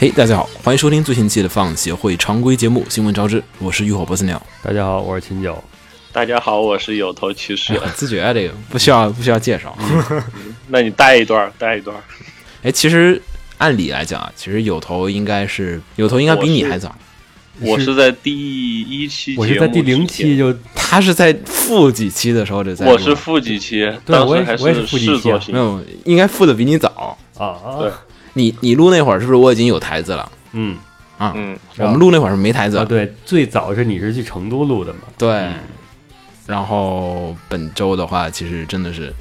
嘿，大家好，欢迎收听最新期的放协会常规节目《新闻招之》，我是浴火不死鸟。大家好，我是秦九。大家好，我是有头骑士。自觉啊，这个不需要不需要介绍。那你带一段，带一段。哎，其实按理来讲啊，其实有头应该是有头应该比你还早。我是在第一期，我是在第零期就，他是在负几期的时候就在。我是负几期，当时还是试作型，没有，应该负的比你早啊。对。你你录那会儿是不是我已经有台子了？嗯啊嗯，我们录那会儿是没台子啊。对，最早是你是去成都录的嘛？对。然后本周的话，其实真的是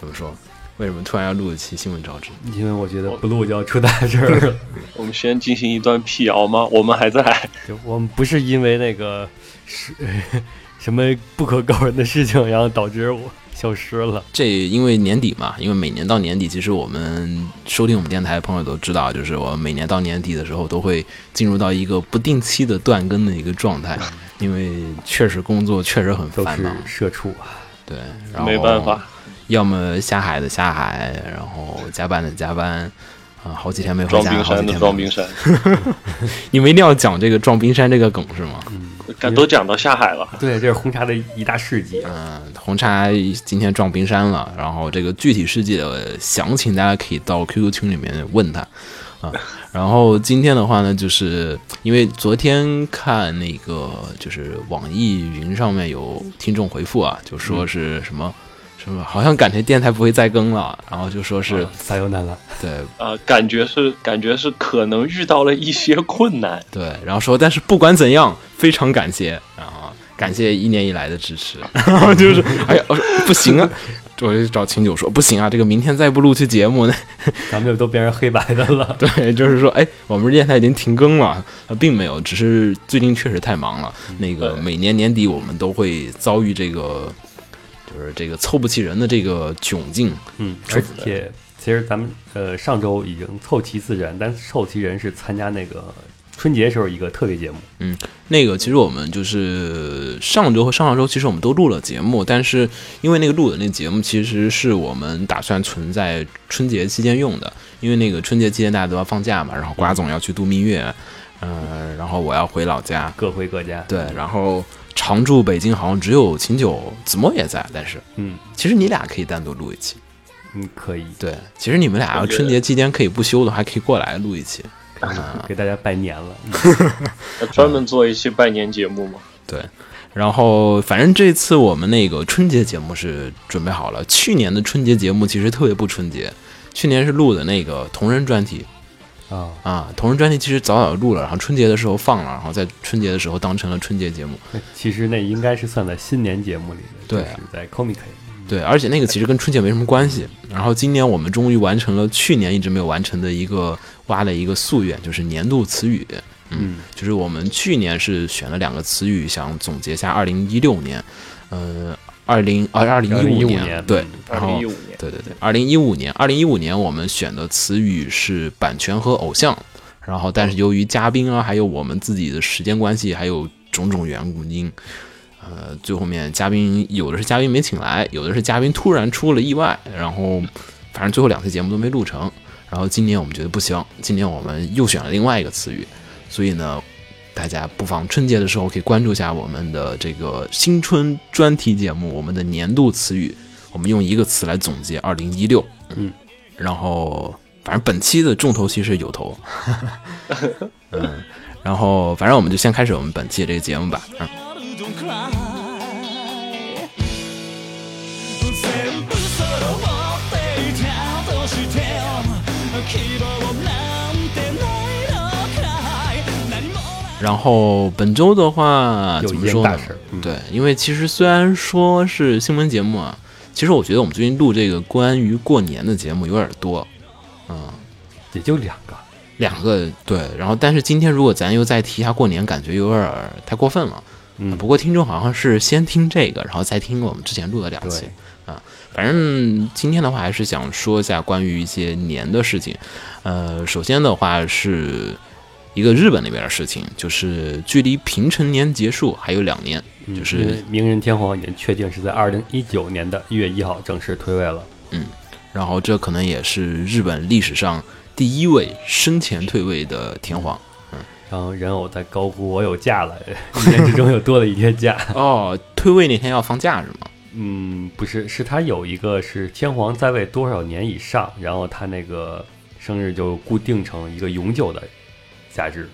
怎么说？为什么突然要录一期新闻招致？因为我觉得不录就要出大事儿。我们先进行一段辟谣吗？我们还在。我们不是因为那个是 什么不可告人的事情，然后导致我。消失了。这因为年底嘛，因为每年到年底，其实我们收听我们电台的朋友都知道，就是我每年到年底的时候，都会进入到一个不定期的断更的一个状态，因为确实工作确实很繁忙，社畜啊，对，然后没办法，要么下海的下海，然后加班的加班。啊，好几天没回家，撞冰山的撞冰山。你们一定要讲这个撞冰山这个梗是吗？嗯，都讲到下海了。对，这是红茶的一大事迹。嗯，红茶今天撞冰山了，然后这个具体事迹的详情，大家可以到 QQ 群里面问他啊。然后今天的话呢，就是因为昨天看那个，就是网易云上面有听众回复啊，就说是什么。是吧？好像感觉电台不会再更了，然后就说是撒由难了。对，呃，感觉是感觉是可能遇到了一些困难。对，然后说，但是不管怎样，非常感谢，然后感谢一年以来的支持。然后就是，哎呀，不行啊，我就找秦九说，不行啊，这个明天再不录期节目，咱们就都变成黑白的了。对，就是说，哎，我们电台已经停更了，并没有，只是最近确实太忙了。那个每年年底我们都会遭遇这个。就是这个凑不齐人的这个窘境，嗯，而且其实咱们呃上周已经凑齐四人，但凑齐人是参加那个春节时候一个特别节目，嗯，那个其实我们就是上周和上上周其实我们都录了节目，但是因为那个录的那节目其实是我们打算存在春节期间用的，因为那个春节期间大家都要放假嘛，然后瓜总要去度蜜月，嗯，然后我要回老家，各回各家，对，然后。常驻北京好像只有秦九、子墨也在，但是，嗯，其实你俩可以单独录一期，嗯，可以，对，其实你们俩要春节期间可以不休的话，可以过来录一期，给大家拜年了，专门做一期拜年节目嘛。对，然后反正这次我们那个春节节目是准备好了，去年的春节节目其实特别不春节，去年是录的那个同人专题。啊啊！同人专辑其实早早录了，然后春节的时候放了，然后在春节的时候当成了春节节目。其实那应该是算在新年节目里的，对，在 Comic。对，而且那个其实跟春节没什么关系。然后今年我们终于完成了去年一直没有完成的一个挖的一个夙愿，就是年度词语。嗯，就是我们去年是选了两个词语，想总结下二零一六年。呃。二零二二零一五年，对，然后对对对，二零一五年，二零一五年我们选的词语是版权和偶像，然后但是由于嘉宾啊，还有我们自己的时间关系，还有种种原因，呃，最后面嘉宾有的是嘉宾没请来，有的是嘉宾突然出了意外，然后反正最后两次节目都没录成，然后今年我们觉得不行，今年我们又选了另外一个词语，所以呢。大家不妨春节的时候可以关注一下我们的这个新春专题节目，我们的年度词语，我们用一个词来总结二零一六。嗯，然后反正本期的重头戏是有头。嗯，然后反正我们就先开始我们本期的这个节目吧。嗯。然后本周的话，怎么说呢？对，因为其实虽然说是新闻节目啊，其实我觉得我们最近录这个关于过年的节目有点多，嗯，也就两个，两个对，然后但是今天如果咱又再提一下过年，感觉有点儿太过分了。嗯不过听众好像是先听这个，然后再听我们之前录的两期啊。反正今天的话，还是想说一下关于一些年的事情。呃，首先的话是一个日本那边的事情，就是距离平成年结束还有两年，就是明仁天皇已经确定是在二零一九年的一月一号正式退位了。嗯然后这可能也是日本历史上第一位生前退位的天皇。嗯然后人偶在高呼“我有假了”，一年之中又多了一天假。哦，退位那天要放假是吗？嗯，不是，是他有一个是天皇在位多少年以上，然后他那个生日就固定成一个永久的假日。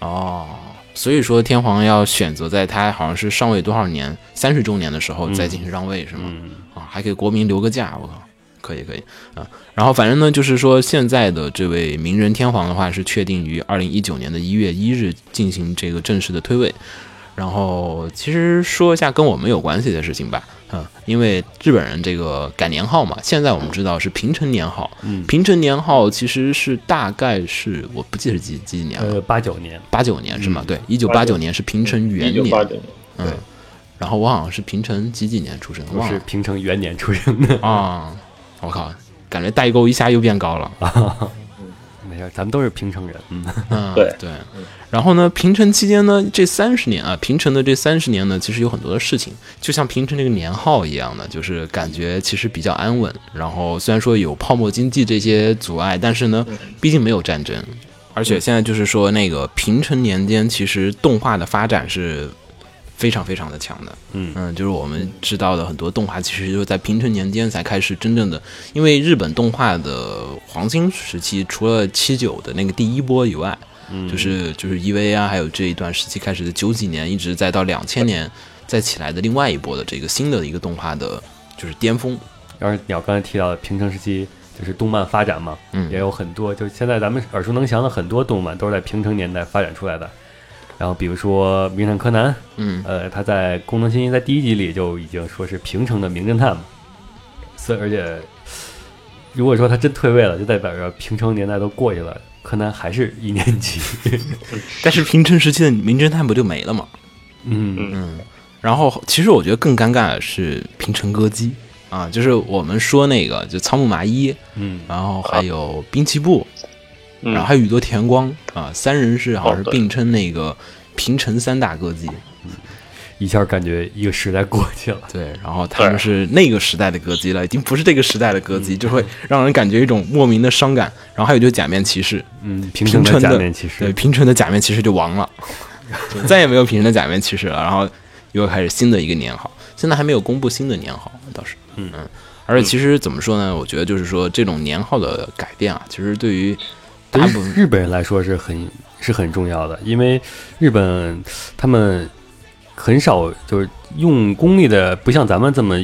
哦，所以说天皇要选择在他好像是上位多少年，三十周年的时候再进行让位是吗？嗯，啊，还给国民留个假，我靠，可以可以啊。然后反正呢，就是说现在的这位明仁天皇的话是确定于二零一九年的一月一日进行这个正式的退位。然后其实说一下跟我们有关系的事情吧，嗯，因为日本人这个改年号嘛，现在我们知道是平成年号，嗯平成年号其实是大概是我不记得是几几年了，呃，八九年，八九年是吗？对，一九八九年是平成元年，一九八九年，嗯，然后我好像是平成几几年出生，我是忘了平成元年出生的。啊，我靠，感觉代沟一下又变高了，咱们都是平城人。嗯，嗯，对对。然后呢，平城期间呢，这三十年啊，平城的这三十年呢，其实有很多的事情，就像平城这个年号一样的，就是感觉其实比较安稳。然后虽然说有泡沫经济这些阻碍，但是呢，毕竟没有战争。而且现在就是说，那个平成年间，其实动画的发展是非常非常的强的。嗯嗯，就是我们知道的很多动画，其实就是在平成年间才开始真正的，因为日本动画的黄金时期，除了七九的那个第一波以外，嗯就是就是 EV 啊，还有这一段时期开始的九几年，一直再到两千年再起来的另外一波的这个新的一个动画的，就是巅峰。然后鸟刚才提到的平成时期，就是动漫发展嘛，嗯也有很多，就是现在咱们耳熟能详的很多动漫都是在平成年代发展出来的。然后比如说《名侦探柯南》，嗯。呃，他在功能新一在第一集里就已经说是平成的名侦探嘛，所以而且如果说他真退位了，就代表着平成年代都过去了，柯南还是一年级。但是平成时期的名侦探不就没了吗？嗯。嗯，然后其实我觉得更尴尬的是平成歌姬。啊，就是我们说那个就仓木麻衣，嗯，然后还有滨崎步，嗯然后还有宇多田光啊，三人是好像是并称那个平成三大歌姬。一下感觉一个时代过去了。对，然后他们是那个时代的歌姬了，已经不是这个时代的歌姬，就会让人感觉一种莫名的伤感。然后还有就是假面骑士，嗯，平成的假面骑士对，，平成的假面骑士就亡了，就 再也没有平成的假面骑士了。然后又开始新的一个年号，现在还没有公布新的年号，倒是，嗯而且其实怎么说呢？我觉得就是说这种年号的改变啊，其实对于对日本人来说是很是很重要的，因为日本他们很少就是用公历的，不像咱们这么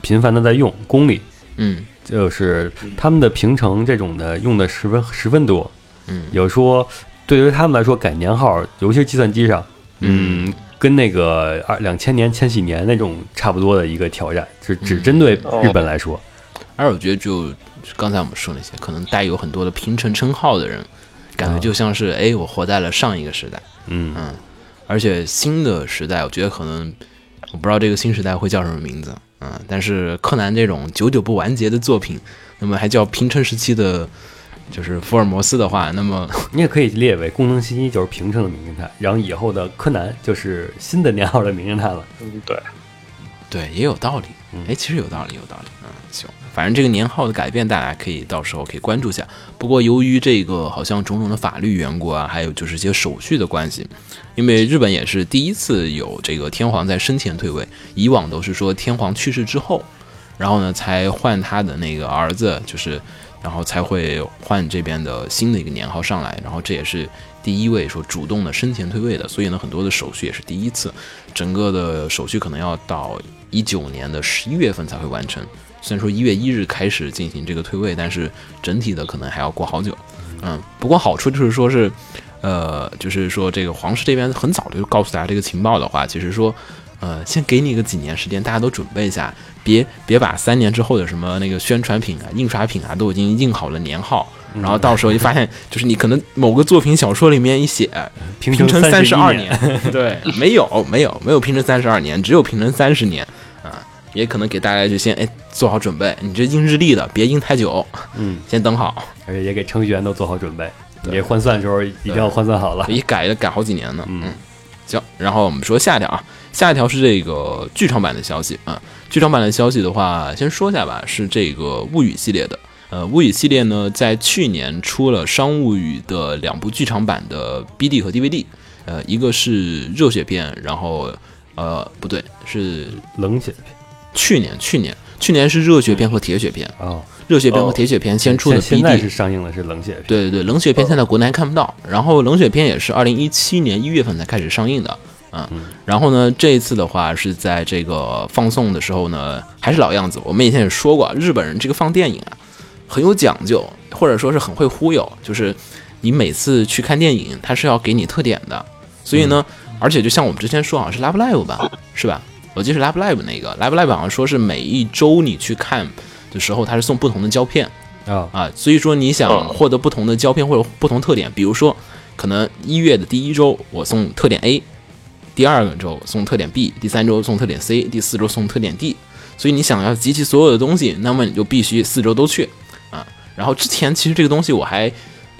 频繁的在用公历，嗯。就是他们的平成这种的用的十分十分多。嗯。有说对于他们来说改年号，尤其是计算机上，嗯，跟那个二两千年、千禧年那种差不多的一个挑战，只只针对日本来说。而我觉得就就刚才我们说那些可能带有很多的平成称号的人，感觉就像是哎，我活在了上一个时代。嗯。嗯，而且新的时代，我觉得可能我不知道这个新时代会叫什么名字，嗯，但是柯南这种久久不完结的作品，那么还叫平成时期的，就是福尔摩斯的话，那么 你也可以列为功能新一就是平成的名侦探，然后以后的柯南就是新的年号的名侦探了。嗯，对，对也有道理，哎，其实有道理，有道理，嗯，行，反正这个年号的改变，大家可以到时候可以关注一下。不过由于这个好像种种的法律缘故啊，还有就是一些手续的关系，因为日本也是第一次有这个天皇在生前退位，以往都是说天皇去世之后，然后呢才换他的那个儿子，就是然后才会换这边的新的一个年号上来，然后这也是第一位说主动的生前退位的，所以呢很多的手续也是第一次，整个的手续可能要到一九年的十一月份才会完成。虽然说一月一日开始进行这个退位，但是整体的可能还要过好久。嗯，不过好处就是说是，呃，就是说这个皇室这边很早就告诉大家这个情报的话，其实说，呃，先给你个几年时间，大家都准备一下，别别把三年之后的什么那个宣传品啊、印刷品啊都已经印好了年号，然后到时候一发现，就是你可能某个作品小说里面一写平平成三十二年，对，没有没有没有平成三十二年，只有平成三十年啊，也可能给大家就先哎做好准备，你这硬日历的别硬太久，嗯，先等好，而且也给程序员都做好准备，对。你这换算的时候一定要换算好了。一改了改好几年呢，嗯。嗯，行，然后我们说下一条啊，下一条是这个剧场版的消息啊，剧场版的消息的话，先说一下吧，是这个物语系列的。呃，物语系列呢，在去年出了《商务语》的两部剧场版的 BD 和 DVD，呃，一个是热血片，然后呃不对，是冷血去年去年去年是热血片和铁血片，哦，热血片和铁血片先出的现现在是上映的是冷血片，对对对，冷血片现在国内还看不到，然后冷血片也是二零一七年一月份才开始上映的，嗯，然后呢，这一次的话是在这个放送的时候呢，还是老样子，我们以前也说过，日本人这个放电影啊很有讲究，或者说是很会忽悠，就是你每次去看电影，他是要给你特点的，所以呢，而且就像我们之前说，好像是 Love Live 吧，是吧？我记得是 Live 那个 Live 好像说是每一周你去看的时候，它是送不同的胶片。啊，啊，所以说你想获得不同的胶片或者不同特点，比如说可能一月的第一周我送特点 A，第二个周送特点 B，第三周送特点 C，第四周送特点 D。所以你想要集齐所有的东西，那么你就必须四周都去啊。然后之前其实这个东西我还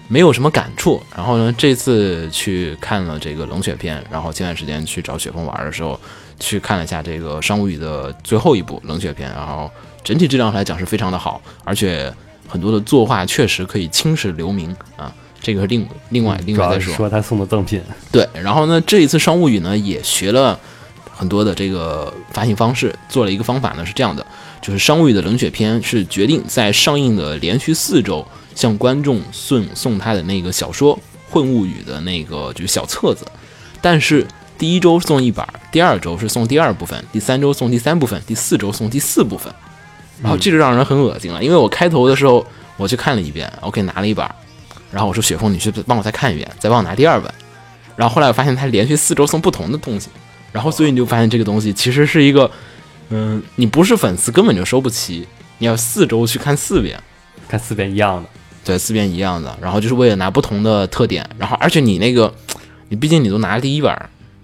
没有什么感触，然后呢这次去看了这个冷血片，然后前段时间去找雪峰玩的时候，去看了一下这个商务语的最后一部冷血片，然后整体质量来讲是非常的好，而且很多的作画确实可以青史留名啊。这个是另另外另外再说。说他送的赠品，对，然后呢，这一次商务语呢也学了很多的这个发行方式，做了一个方法呢是这样的，就是商务语的冷血片是决定在上映的连续四周向观众送送他的那个小说《混物语》的那个就是小册子，但是第一周送一本，第二周是送第二部分，第三周送第三部分，第四周送第四部分。然后这个让人很恶心了，因为我开头的时候我去看了一遍，OK 拿了一本，然后我说雪峰你去帮我再看一遍，再帮我拿第二本。然后后来我发现他连续四周送不同的东西，然后所以你就发现这个东西其实是一个，嗯，你不是粉丝根本就收不齐，你要四周去看四遍，看四遍一样的，对，四遍一样的，然后就是为了拿不同的特点，然后而且你那个，你毕竟你都拿了第一本，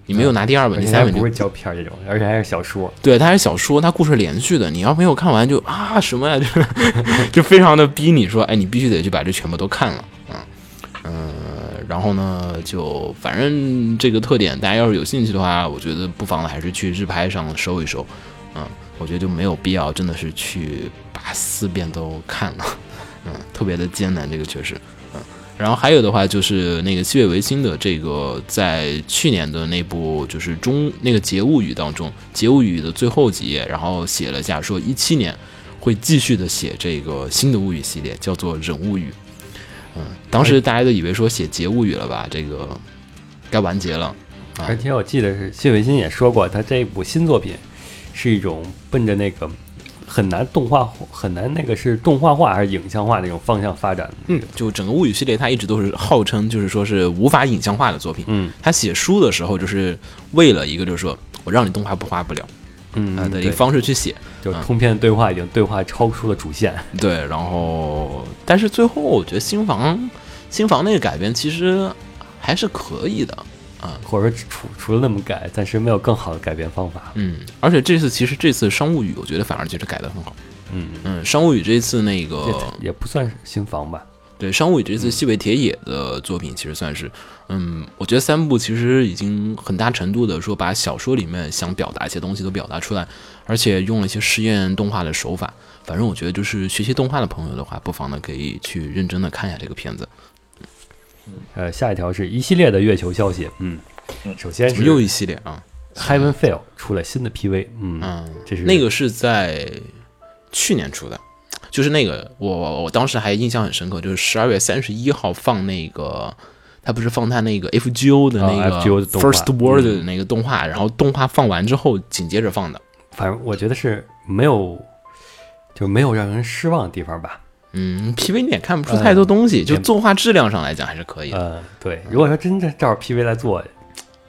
你没有拿第二本、第三本就不是胶片这种，而且还是小说，对，它还是小说，它故事连续的，你要没有看完就啊什么呀，就是 就非常的逼你说，哎，你必须得去把这全部都看了，嗯嗯，然后呢，就反正这个特点，大家要是有兴趣的话，我觉得不妨还是去日拍上搜一搜，嗯，我觉得就没有必要真的是去把四遍都看了，嗯，特别的艰难，这个确实，嗯。然后还有的话就是那个七月维新的这个，在去年的那部就是中那个《节物语》当中，《节物语》的最后几页，然后写了下说一七年会继续的写这个新的物语系列，叫做《忍物语》。嗯，当时大家都以为说写《节物语》了吧，这个该完结了。而且我记得是谢伟新也说过，他这一部新作品是一种奔着那个很难动画很难那个是动画化还是影像化那种方向发展。嗯，就整个物语系列，它一直都是号称就是说是无法影像化的作品。嗯他写书的时候，就是为了一个就是说我让你动画不画不了嗯啊的一个，方式去写。就通篇对话已经对话超出了主线。对，然后但是最后我觉得新房新房那个改编其实还是可以的。或者说除除了那么改，暂时没有更好的改变方法。嗯，而且这次其实这次商务语，我觉得反而就是改得很好。嗯，嗯，商务语这次那个也也不算是新房吧。对商务语这次西北铁野的作品，其实算是，嗯，我觉得三部其实已经很大程度的说把小说里面想表达一些东西都表达出来，而且用了一些实验动画的手法。反正我觉得就是学习动画的朋友的话，不妨呢可以去认真的看一下这个片子。呃，下一条是一系列的月球消息。嗯，首先是又一系列啊，Heaven Feel 出了新的 PV。嗯，嗯，这是那个是在去年出的，就是那个我我我当时还印象很深刻，就是十二月三十一号放那个，他不是放他那个 FGO 的那个 First World 嗯的那个动画，然后动画放完之后紧接着放的，反正我觉得是没有，就没有让人失望的地方吧。嗯，PV 你也看不出太多东西，就作画质量上来讲还是可以的。呃，对，如果说真的照着 PV 来做，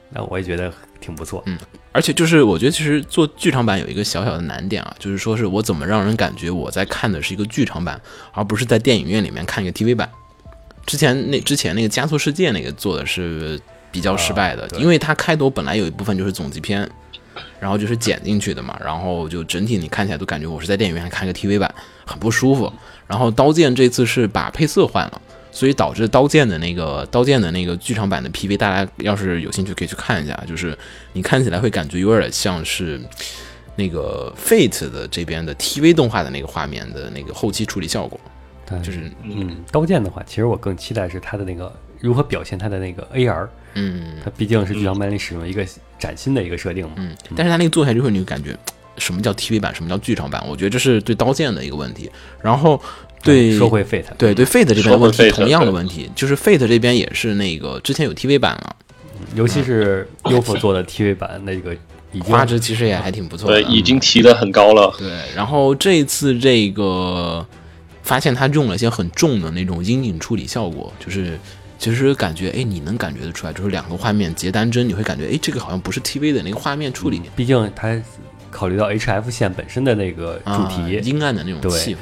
那我也觉得挺不错。嗯而且就是我觉得其实做剧场版有一个小小的难点啊，就是说是我怎么让人感觉我在看的是一个剧场版，而不是在电影院里面看一个 TV 版。之前那之前那个《加速世界》那个做的是比较失败的，啊因为它开头本来有一部分就是总集篇，然后就是剪进去的嘛，然后就整体你看起来都感觉我是在电影院看一个 TV 版，很不舒服。然后《刀剑》这次是把配色换了。所以导致《刀剑》的那个《刀剑》的那个剧场版的 PV，大家要是有兴趣可以去看一下，就是你看起来会感觉有点像是那个 Fate 的这边的 TV 动画的那个画面的那个后期处理效果，但就是嗯，刀剑的话，其实我更期待是它的那个如何表现它的那个 AR，嗯它毕竟是剧场版里使用一个崭新的一个设定嘛。嗯，但是它那个做下来之后，你就感觉什么叫 TV 版，什么叫剧场版？我觉得这是对刀剑的一个问题。然后对说回 Fate，对对 Fate 这边的问题同样的问题，就是 Fate 这边也是那个之前有 TV 版了，尤其是 UFO 做的 TV 版，那个已经画质其实也还挺不错的对，。已经提的很高了。对，然后这一次这个发现他用了一些很重的那种阴影处理效果，就是其实感觉哎，你能感觉得出来，就是两个画面截单帧，你会感觉哎，这个好像不是 TV 的那个画面处理。毕竟它考虑到 HF 线本身的那个主啊题，阴暗的那种气氛，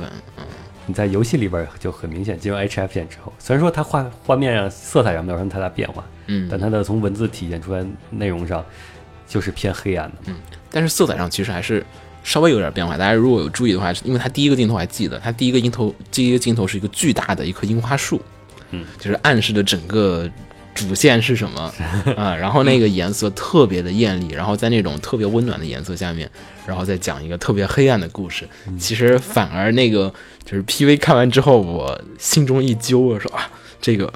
你在游戏里边就很明显进入 HF 线之后，虽然说它画画面上色彩上没有什么太大变化，嗯，但它的从文字体现出来内容上就是偏黑暗的。但是色彩上其实还是稍微有点变化。大家如果有注意的话，因为它第一个镜头还记得，它第一个镜头第一个镜头是一个巨大的一棵樱花树，嗯，就是暗示着整个主线是什么 啊。然后那个颜色特别的艳丽，然后在那种特别温暖的颜色下面，然后再讲一个特别黑暗的故事。其实反而那个就是 PV 看完之后，我心中一揪，我说啊，这个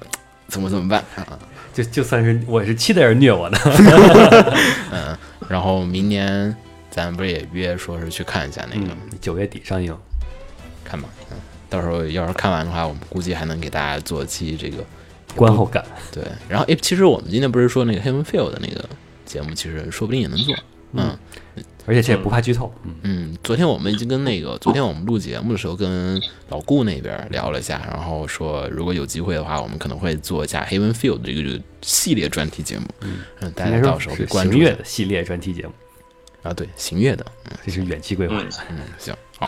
怎么怎么办啊？就就算是我是期待着虐我的，嗯，然后明年咱不是也约说是去看一下那个。嗯，九月底上映，看吧，嗯，到时候要是看完的话，我们估计还能给大家做期这个观后感。对。然后，诶，其实我们今天不是说那个 Heaven Feel 的那个节目，其实说不定也能做。嗯而且这也不怕剧透，嗯，嗯，昨天我们已经跟那个，昨天我们录节目的时候跟老顾那边聊了一下，然后说如果有机会的话，我们可能会做一下 Heaven Feel 的这个系列专题节目。嗯，大家到时候关注一下的系列专题节目，啊，对，行月的，这是远期规划。嗯嗯，行，好，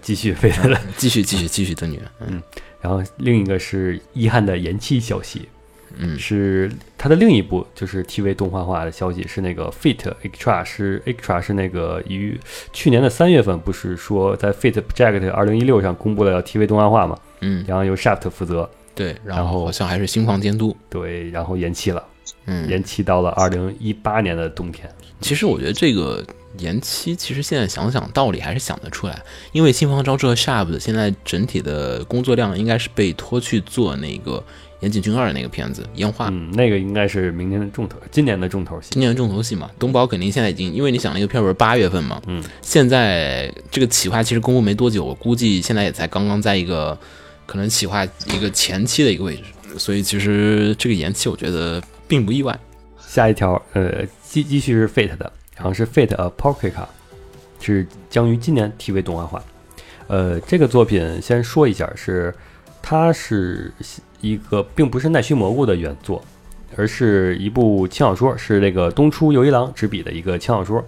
继续飞他的，继续继续继续等你，嗯然后另一个是遗憾的延期消息，嗯。是它的另一部就是 TV 动画化的消息，是那个 Fate Extra 是 Extra 是那个于去年的三月份不是说在 Fate Project 二零一六上公布了 TV 动画化嘛，嗯，然后由 Shaft 负责，对，然后好像还是新房监督，对，然后延期了，嗯，延期到了二零一八年的冬天。其实我觉得这个延期，其实现在想想道理还是想得出来，因为新房招之和 Sharp 现在整体的工作量应该是被拖去做那个岩井俊二的那个片子《烟花》，嗯，那个应该是明年的重头，今年的重头戏今。年的重头戏嘛。东宝肯定现在已经，因为你想那个片儿不是八月份嘛，嗯，现在这个企划其实公布没多久，我估计现在也才刚刚在一个可能企划一个前期的一个位置，所以其实这个延期我觉得并不意外。下一条，呃，继继续是 Fate 的，然后是 Fate Apocalypse，是将于今年 TV 动画化。呃，这个作品先说一下，是它是一个并不是奈须蘑菇的原作，而是一部轻小说，是那个东出由一郎执笔的一个轻小说。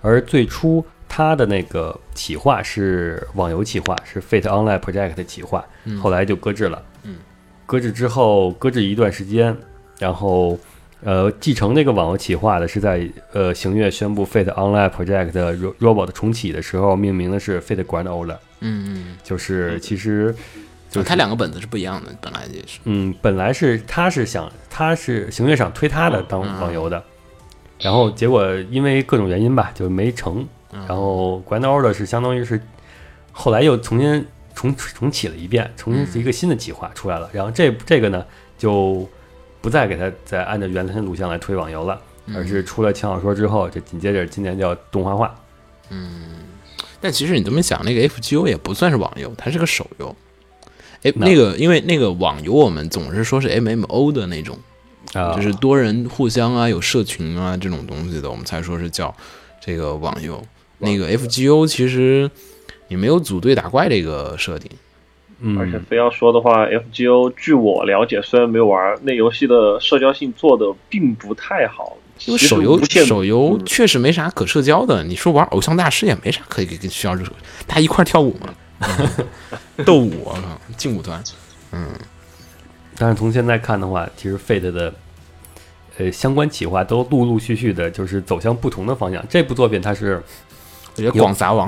而最初它的那个企划是网游企划，是 Fate Online Project 的企划，后来就搁置了。嗯，搁置之后搁置一段时间，然后呃继承那个网游企划的是在呃行月宣布 Fate Online Project Robot 重启的时候，命名的是 Fate Grand Order，嗯就是其实就嗯，是它两个本子是不一样的，本来也是。嗯，本来是他是想他是行月想推他的当网游的，然后结果因为各种原因吧，就没成。然后 Grand Order 是相当于是后来又重新重重启了一遍，重新是一个新的企划出来了。然后这这个呢就不再给他再按照原来的录像来推网游了，而是出了轻小说之后，这紧接着今年叫动画化。嗯但其实你这么想，那个 FGO 也不算是网游，它是个手游。哎，那那个因为那个网游，我们总是说是 MMO 的那种，啊，就是多人互相啊、有社群啊这种东西的，我们才说是叫这个网游。那个 FGO 其实你没有组队打怪这个设定，嗯，而且非要说的话，FGO 据我了解，虽然没有玩，那游戏的社交性做的并不太好。因为手游手游嗯确实没啥可社交的。你说玩偶像大师也没啥可以跟需要这大家一块跳舞嘛，嗯 斗舞，我靠，劲舞团。嗯但是从现在看的话，其实 Fate 的呃相关企划都陆陆续续的，就是走向不同的方向。这部作品它是我觉得有广撒网，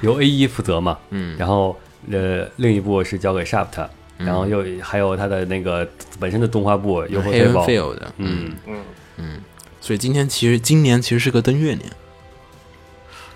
由 A 一负责嘛，嗯，然后呃另一部是交给 Shaft，然后又还有他的那个本身的动画部优黑人飞 Field 的，嗯，嗯，所以今天其实今年其实是个登月年，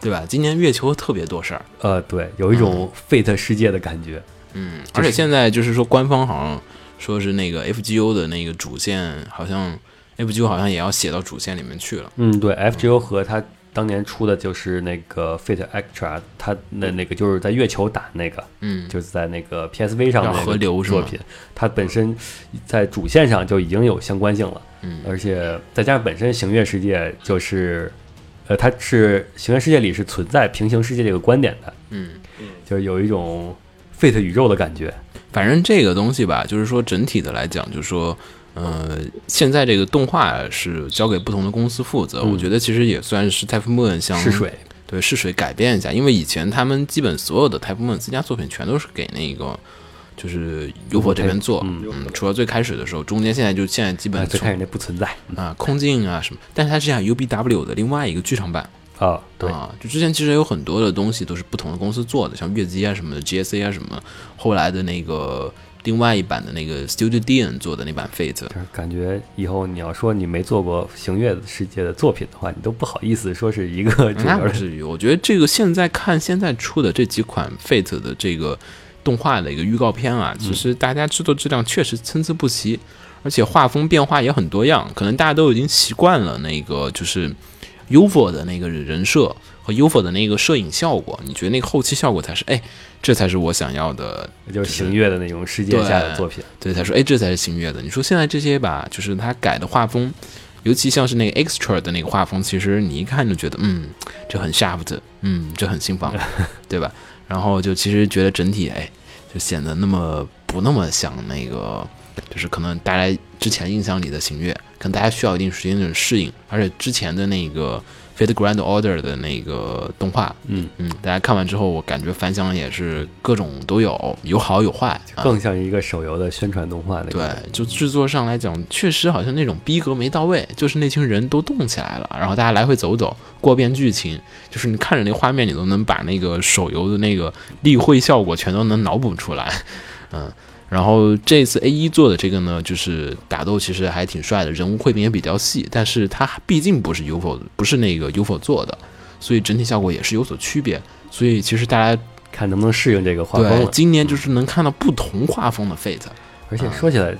对吧？今年月球特别多事儿，呃对，有一种 Fate 世界的感觉。嗯，而且现在就是说官方好像说是那个 FGO 的那个主线，好像 FGO 好像也要写到主线里面去了，嗯，对，FGO 和他当年出的就是那个 Fate Extra，他的那个就是在月球打那个，嗯，就是在那个 PSV 上的河流作品，它本身在主线上就已经有相关性了，嗯而且再加上本身行月世界就是，呃，它是行月世界里是存在平行世界这个观点的，嗯。就是有一种 Fate 宇宙的感觉。反正这个东西吧，就是说整体的来讲，就是说，呃，现在这个动画是交给不同的公司负责，嗯。我觉得其实也算是 Type Moon 像试水，对试水改变一下，因为以前他们基本所有的 Type Moon 自家作品全都是给那个就是 UFO 这边做，嗯。嗯，除了最开始的时候，中间现在就现在基本啊，最开始那不存在。啊空镜啊什么，但是它是讲 UBW 的另外一个剧场版。啊，对，啊，就之前其实有很多的东西都是不同的公司做的，像月姬啊什么的，GSA 啊什么，后来的那个另外一版的那个 Studio Dean 做的那版 Fate，就是感觉以后你要说你没做过行月世界的作品的话，你都不好意思说是一个主那至于。我觉得这个现在看现在出的这几款 Fate 的这个动画的一个预告片啊，其实大家制作质量确实参差不齐，而且画风变化也很多样，可能大家都已经习惯了那个就是 UFO 的那个人设和 UFO 的那个摄影效果，你觉得那个后期效果才是哎，这才是我想要的就是行月的那种世界下的作品。对，他说，哎，这才是星月的。你说现在这些吧，就是他改的画风，尤其像是那个 extra 的那个画风，其实你一看就觉得，嗯，这很 shaft，嗯，这很新房，对吧？然后就其实觉得整体，哎，就显得那么不那么像那个，就是可能大家之前印象里的行月，可能大家需要一定时间的适应，而且之前的那个 Fate Grand Order 的那个动画，嗯。嗯，大家看完之后，我感觉反响也是各种都有，有好有坏，啊。更像一个手游的宣传动画那对。，就制作上来讲，确实好像那种逼格没到位，就是那群人都动起来了，然后大家来回走走，过遍剧情，就是你看着那画面，你都能把那个手游的那个例会效果全都能脑补出来，嗯。然后这次 A 一做的这个呢，就是打斗其实还挺帅的，人物绘饼也比较细，但是它毕竟不是 UFO 不是那个 UFO 做的，所以整体效果也是有所区别。所以其实大家看能不能适应这个画风。对今年就是能看到不同画风的 Fate，而且说起来，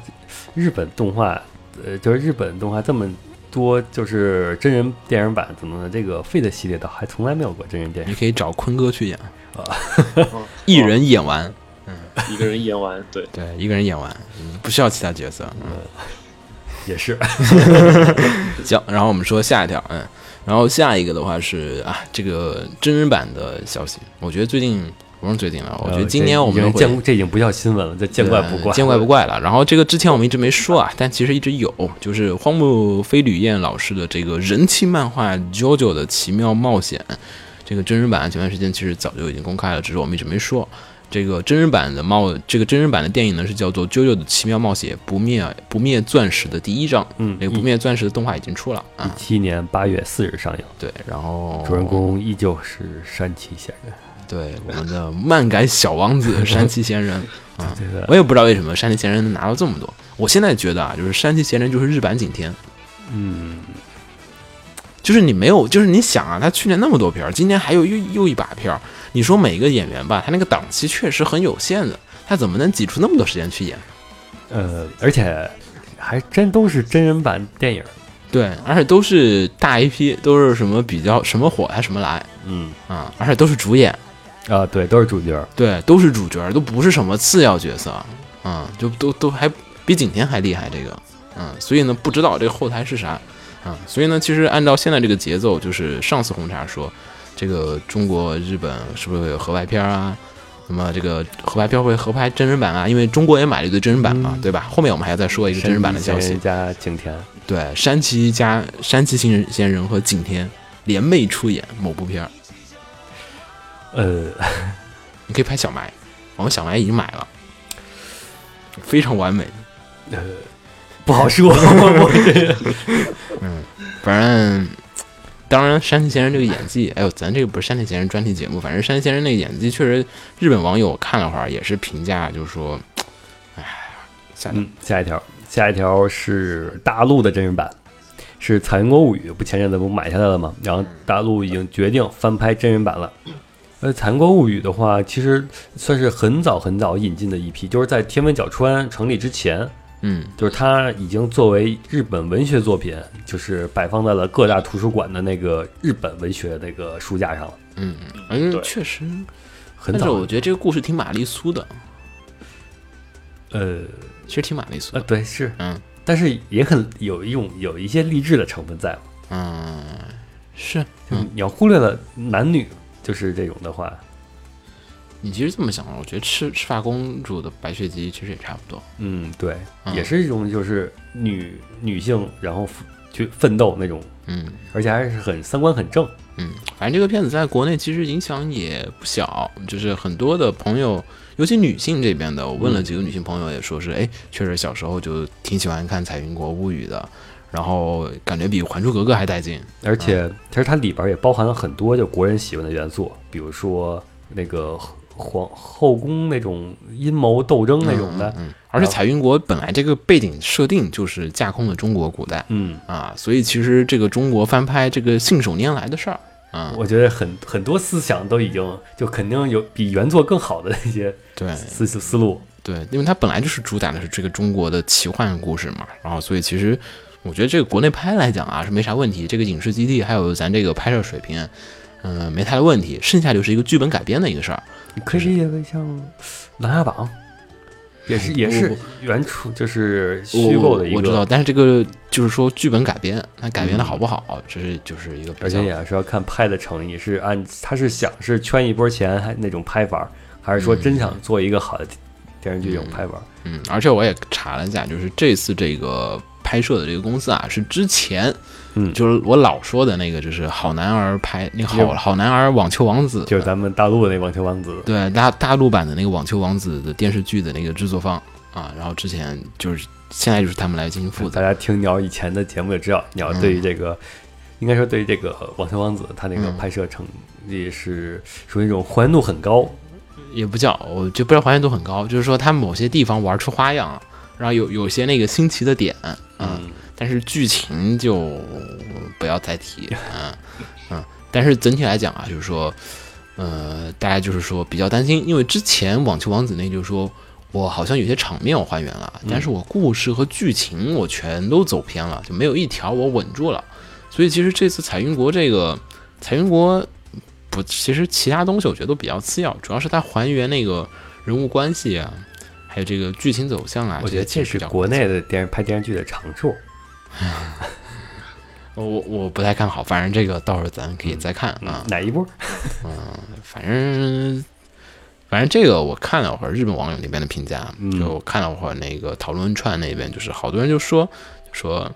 日本动画，呃，就是日本动画这么多，就是真人电影版怎么的，这个 Fate 系列倒还从来没有过真人电影。你可以找坤哥去演，哦 一人演完，一个人演完，对，对，一个人演完，嗯不需要其他角色。嗯，也是，行，然后我们说下一条，嗯，然后下一个的话是啊，这个真人版的消息，我觉得最近不是最近了，我觉得呃今年我们已经见，这已经不叫新闻了，这见怪不怪。见怪不怪了。然后这个之前我们一直没说啊，但其实一直有，就是荒木飞吕彦老师的这个人气漫画《JoJo 的奇妙冒险》这个真人版，前段时间其实早就已经公开了，只是我们一直没说。这个真人版的冒，这个真人版的电影呢是叫做《JoJo 的奇妙冒险：不灭不灭钻石》的第一章。嗯，那个不灭钻石的动画已经出了啊，七年八月四日上映，对，然后主人公依旧是山崎贤人。对我们的漫改小王子 山崎贤人 啊，这个我也不知道为什么山崎贤人能拿到这么多。我现在觉得啊，就是山崎贤人就是日版景天，嗯，就是你没有，就是你想啊，他去年那么多片儿，今年还有又又一把片儿，你说每个演员吧，他那个档期确实很有限的，他怎么能挤出那么多时间去演？呃，而且还真都是真人版电影。对，而且都是大 IP，都是什么比较什么火还什么来嗯，啊，而且都是主演，啊，对，都是主角。对，都是主角，都不是什么次要角色，嗯，就都都还比景甜还厉害这个，嗯，所以呢，不知道这个后台是啥，嗯，所以呢，其实按照现在这个节奏，就是上次红茶说，这个中国日本是不是会有合拍片啊？那么这个合拍片会合拍真人版啊，因为中国也买了一堆真人版嘛，嗯对吧？后面我们还要再说一个真人版的消息。加景田，对，山崎加山崎贤贤人和景天联袂出演某部片儿，呃，你可以拍小埋，我们小埋已经买了，非常完美。不好说，我这个反正，当然山崎贤人这个演技，哎呦，咱这个不是山崎贤人专题节目，反正山崎贤人那个演技确实，日本网友看了会儿也是评价，就是说，哎，下嗯，下一条，下一条是大陆的真人版，是《彩云国物语》，不前阵子不买下来了吗？然后大陆已经决定翻拍真人版了。呃，《彩云国物语》的话，其实算是很早很早引进的一批，就是在天文角川成立之前，嗯。就是它已经作为日本文学作品，就是摆放在了各大图书馆的那个日本文学那个书架上了，嗯，反正对。确实，很早。但是我。觉得这个故事挺玛丽苏的，呃其实挺玛丽苏呃，的，对，是，嗯。但是也很有一种有一些励志的成分在嘛。嗯，是，嗯，就是你要忽略了男女，就是这种的话，你其实这么想，我觉得赤赤发公主的白雪姬其实也差不多，嗯，对，嗯也是一种就是女女性然后去奋斗那种，嗯。而且还是很三观很正。嗯，反正这个片子在国内其实影响也不小，就是很多的朋友，尤其女性这边的，我问了几个女性朋友，也说是，哎，确实小时候就挺喜欢看《彩云国物语》的，然后感觉比《还珠格格》还带劲。而且其实它里边也包含了很多就国人喜欢的元素，比如说那个皇后宫那种阴谋斗争那种的，嗯，嗯而且彩云国本来这个背景设定就是架空了中国古代嗯，啊，所以其实这个中国翻拍这个信手拈来的事儿啊，我觉得很很多思想都已经就肯定有比原作更好的那些对思思思路。对，因为它本来就是主打的是这个中国的奇幻故事嘛，然后所以其实我觉得这个国内拍来讲啊是没啥问题，这个影视基地还有咱这个拍摄水平，嗯、没太大问题，剩下就是一个剧本改编的一个事儿。你可以理解为像《琅琊榜》，也是也是原初就是虚构的一个，我我知道，但是这个就是说剧本改编，它改编的好不好，这是就是一个而且也是要看拍的诚意，是按他是想是圈一波钱还那种拍法，还是说真想做一个好的电视剧这种拍法？嗯，而且我也查了一下，就是这次这个拍摄的这个公司啊，是之前，嗯。就是我老说的那个，就是好男儿拍那个好好男儿网球王子，就是咱们大陆的那《网球王子》，对大大陆版的那个网球王子的电视剧的那个制作方啊，然后之前就是现在就是他们来进行负责大，家听鸟以前的节目也知道，鸟对于这个，应该说对于这个《网球王子》，他那个嗯拍摄成绩是属于一种还原度很高。也不叫，我就不知道还原度很高，就是说他某些地方玩出花样，然后有有些那个新奇的点，嗯，但是剧情就不要再提，嗯嗯，但是整体来讲啊，就是说，呃，大家就是说比较担心，因为之前网球王子那就是说我好像有些场面我还原了，但是我故事和剧情我全都走偏了，就没有一条我稳住了，所以其实这次彩云国这个彩云国不，其实其他东西我觉得都比较次要，主要是它还原那个人物关系啊，还有这个剧情走向啊，我觉得这是国内的电视拍电视剧的长处。我我不太看好，反正这个到时候咱可以再看啊。哪一波？嗯？反正反正这个我看了会儿日本网友那边的评价，嗯就看了会儿那个讨论串那边，就是好多人就说就说，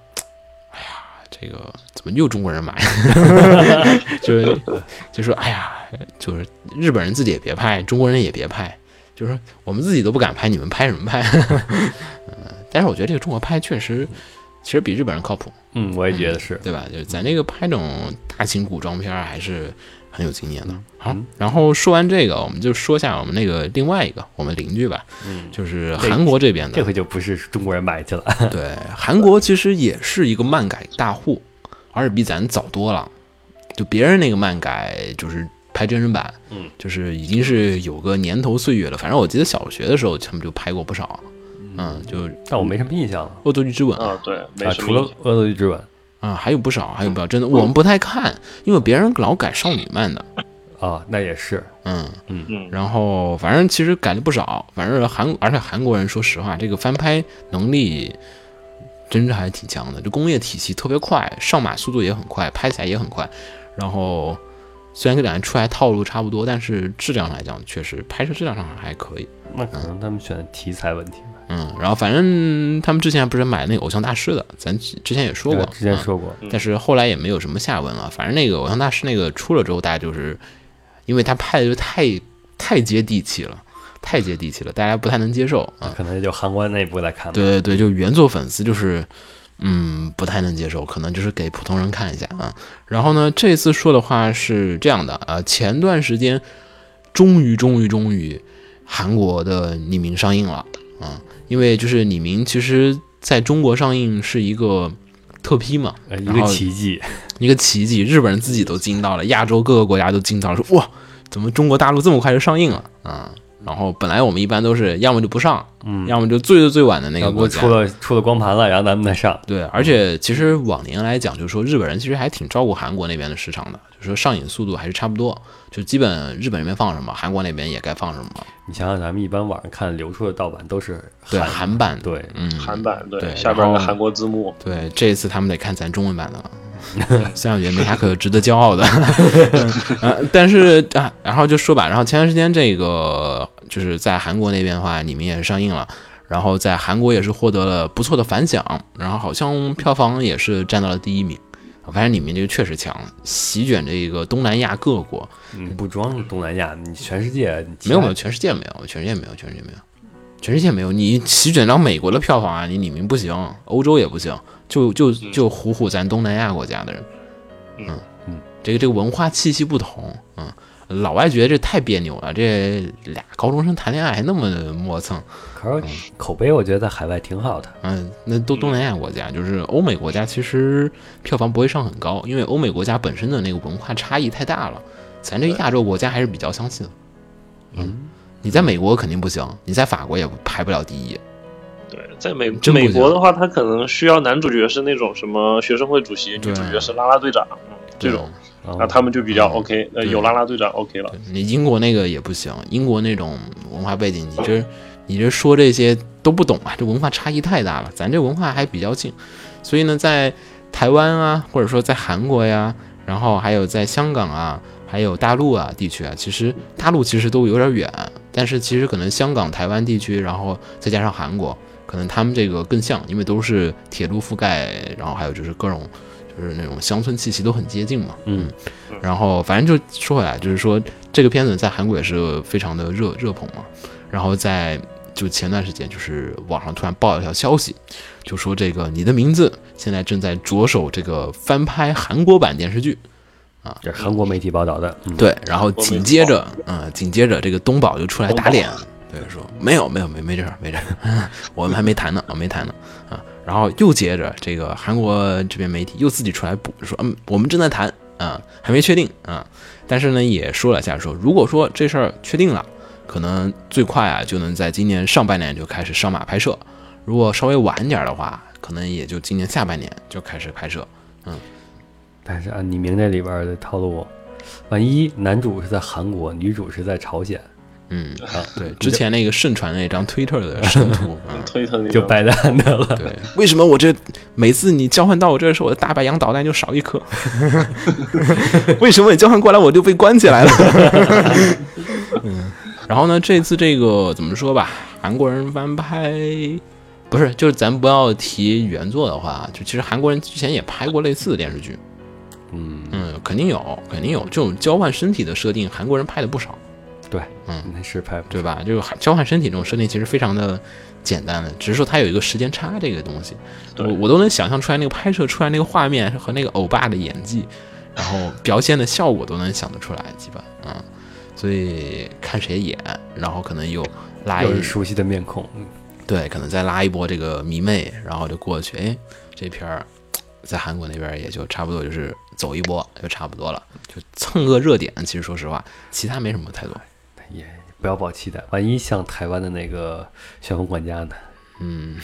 哎呀，这个怎么又中国人买？就是就说哎呀，就是日本人自己也别拍，中国人也别拍，就是说我们自己都不敢拍，你们拍什么拍？嗯，但是我觉得这个中国拍确实。其实比日本人靠谱，嗯，我也觉得是。对吧？就是咱这个拍这种大型古装片还是很有经验的。好嗯，然后说完这个，我们就说一下我们那个另外一个我们邻居吧，嗯，就是韩国这边的。这回就不是中国人买去了。对，韩国其实也是一个漫改大户，而且比咱早多了。就别人那个漫改就是拍真人版，嗯，就是已经是有个年头岁月了。反正我记得小学的时候他们就拍过不少。嗯，就《但我没什么印象了恶作剧之吻》啊，对，没啊，什么除了《恶作剧之吻啊，还有不少，还有不少，真的我们不太看，因为别人老改少女漫的。》啊，那也是。嗯，嗯嗯，然后反正其实改了不少，反正韩而且韩国人说实话，这个翻拍能力真是还挺强的，这工业体系特别快，上马速度也很快，拍起来也很快。然后虽然这两人出来套路差不多，但是质量来讲，确实拍摄质量上还可以。那可能他们选题材问题吧。嗯，然后反正他们之前不是买那个偶像大师的，咱之前也说过，之前说过，但是后来也没有什么下文了。反正那个偶像大师那个出了之后，大家就是因为他拍的就太太接地气了，太接地气了，大家不太能接受啊。可能也就韩国内部来看。对对对，就原作粉丝就是嗯不太能接受，可能就是给普通人看一下啊。然后呢，这次说的话是这样的啊，前段时间终于终于终于韩国的匿名上映了啊。因为就是李明，其实在中国上映是一个特批嘛，一个奇迹，一个奇迹，日本人自己都惊到了，亚洲各个国家都惊到了，说哇，怎么中国大陆这么快就上映了啊？然后本来我们一般都是要么就不上，嗯，要么就最最最晚的那个国家出了出了光盘了，然后咱们再上。对，而且其实往年来讲，就是说日本人其实还挺照顾韩国那边的市场的，就是说上瘾速度还是差不多，就基本日本那边放什么，韩国那边也该放什么。你想想，咱们一般网上看流出的盗版都是对韩版，对，嗯，韩版对，下边的韩国字幕。对，这一次他们得看咱中文版的了。虽然觉得没啥可值得骄傲的，但是啊，然后就说吧，然后前段时间这个就是在韩国那边的话，你们也是上映了，然后在韩国也是获得了不错的反响，然后好像票房也是占到了第一名。反正你们这个确实强，席卷这个东南亚各国。嗯，不装东南亚，你全世界没有没有，全世界没有，全世界没有，全世界没有，全世界没有。你席卷到美国的票房啊，你李明不行，欧洲也不行。就就就唬唬咱东南亚国家的人，嗯。嗯，这个这个文化气息不同，嗯，老外觉得这太别扭了，这俩高中生谈恋爱还那么磨蹭，可是口碑我觉得在海外挺好的，嗯，那都东南亚国家，就是欧美国家其实票房不会上很高，因为欧美国家本身的那个文化差异太大了，咱这亚洲国家还是比较相信的，嗯，你在美国肯定不行，你在法国也排不了第一。对，在美美国的话，他可能需要男主角是那种什么学生会主席，女主角是啦啦队长，这种，那他们就比较 OK，呃，有啦啦队长 OK 了。你英国那个也不行，英国那种文化背景，你这你这说这些都不懂啊，这文化差异太大了。咱这文化还比较近，所以呢，在台湾啊，或者说在韩国呀，然后还有在香港啊，还有大陆啊地区啊，其实大陆其实都有点远，但是其实可能香港、台湾地区，然后再加上韩国。可能他们这个更像，因为都是铁路覆盖，然后还有就是各种，就是那种乡村气息都很接近嘛。嗯，然后反正就说回来，就是说这个片子在韩国也是非常的热热捧嘛。然后在就前段时间，就是网上突然爆了一条消息，就说这个你的名字现在正在着手这个翻拍韩国版电视剧啊，这是韩国媒体报道的。对，然后紧接着，嗯，紧接着这个东宝就出来打脸。对，说没有没有没没这事儿没这事儿，我们还没谈呢啊没谈呢啊，然后又接着这个韩国这边媒体又自己出来补说，嗯，我们正在谈啊，还没确定啊，但是呢也说了下说，如果说这事儿确定了，可能最快啊就能在今年上半年就开始上马拍摄，如果稍微晚点的话，可能也就今年下半年就开始拍摄，嗯，但是按你明这里边的套路，万一男主是在韩国，女主是在朝鲜。嗯 啊，对，之前那个盛传那张推特的神图，推特就白蛋的了。对，为什么我这每次你交换到我这儿时候，我的大白羊导弹就少一颗？为什么你交换过来我就被关起来了？嗯，然后呢，这次这个怎么说吧？韩国人翻拍不是，就是咱不要提原作的话，就其实韩国人之前也拍过类似的电视剧。嗯嗯，肯定有，肯定有这种交换身体的设定，韩国人拍的不少。对，嗯，那是拍对吧？就是交换身体这种设定其实非常的简单的，只是说它有一个时间差这个东西，我我都能想象出来那个拍摄出来那个画面和那个欧巴的演技，然后表现的效果都能想得出来，基本嗯，所以看谁演，然后可能又拉一熟悉的面孔，对，可能再拉一波这个迷妹，然后就过去，哎，这片儿在韩国那边也就差不多就是走一波就差不多了，就蹭个热点。其实说实话，其他没什么太多。也不要抱期待，万一像台湾的那个旋风管家呢？嗯，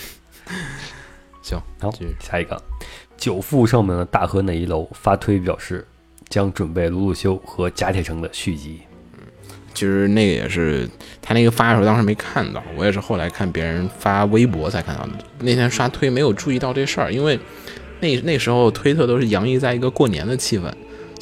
行，好，下一个，久负盛名的大河那一楼发推表示将准备鲁鲁修和贾铁城的续集。嗯，其实那个也是他那个发的时候，当时没看到，我也是后来看别人发微博才看到的。那天刷推没有注意到这事儿，因为那那时候推特都是洋溢在一个过年的气氛。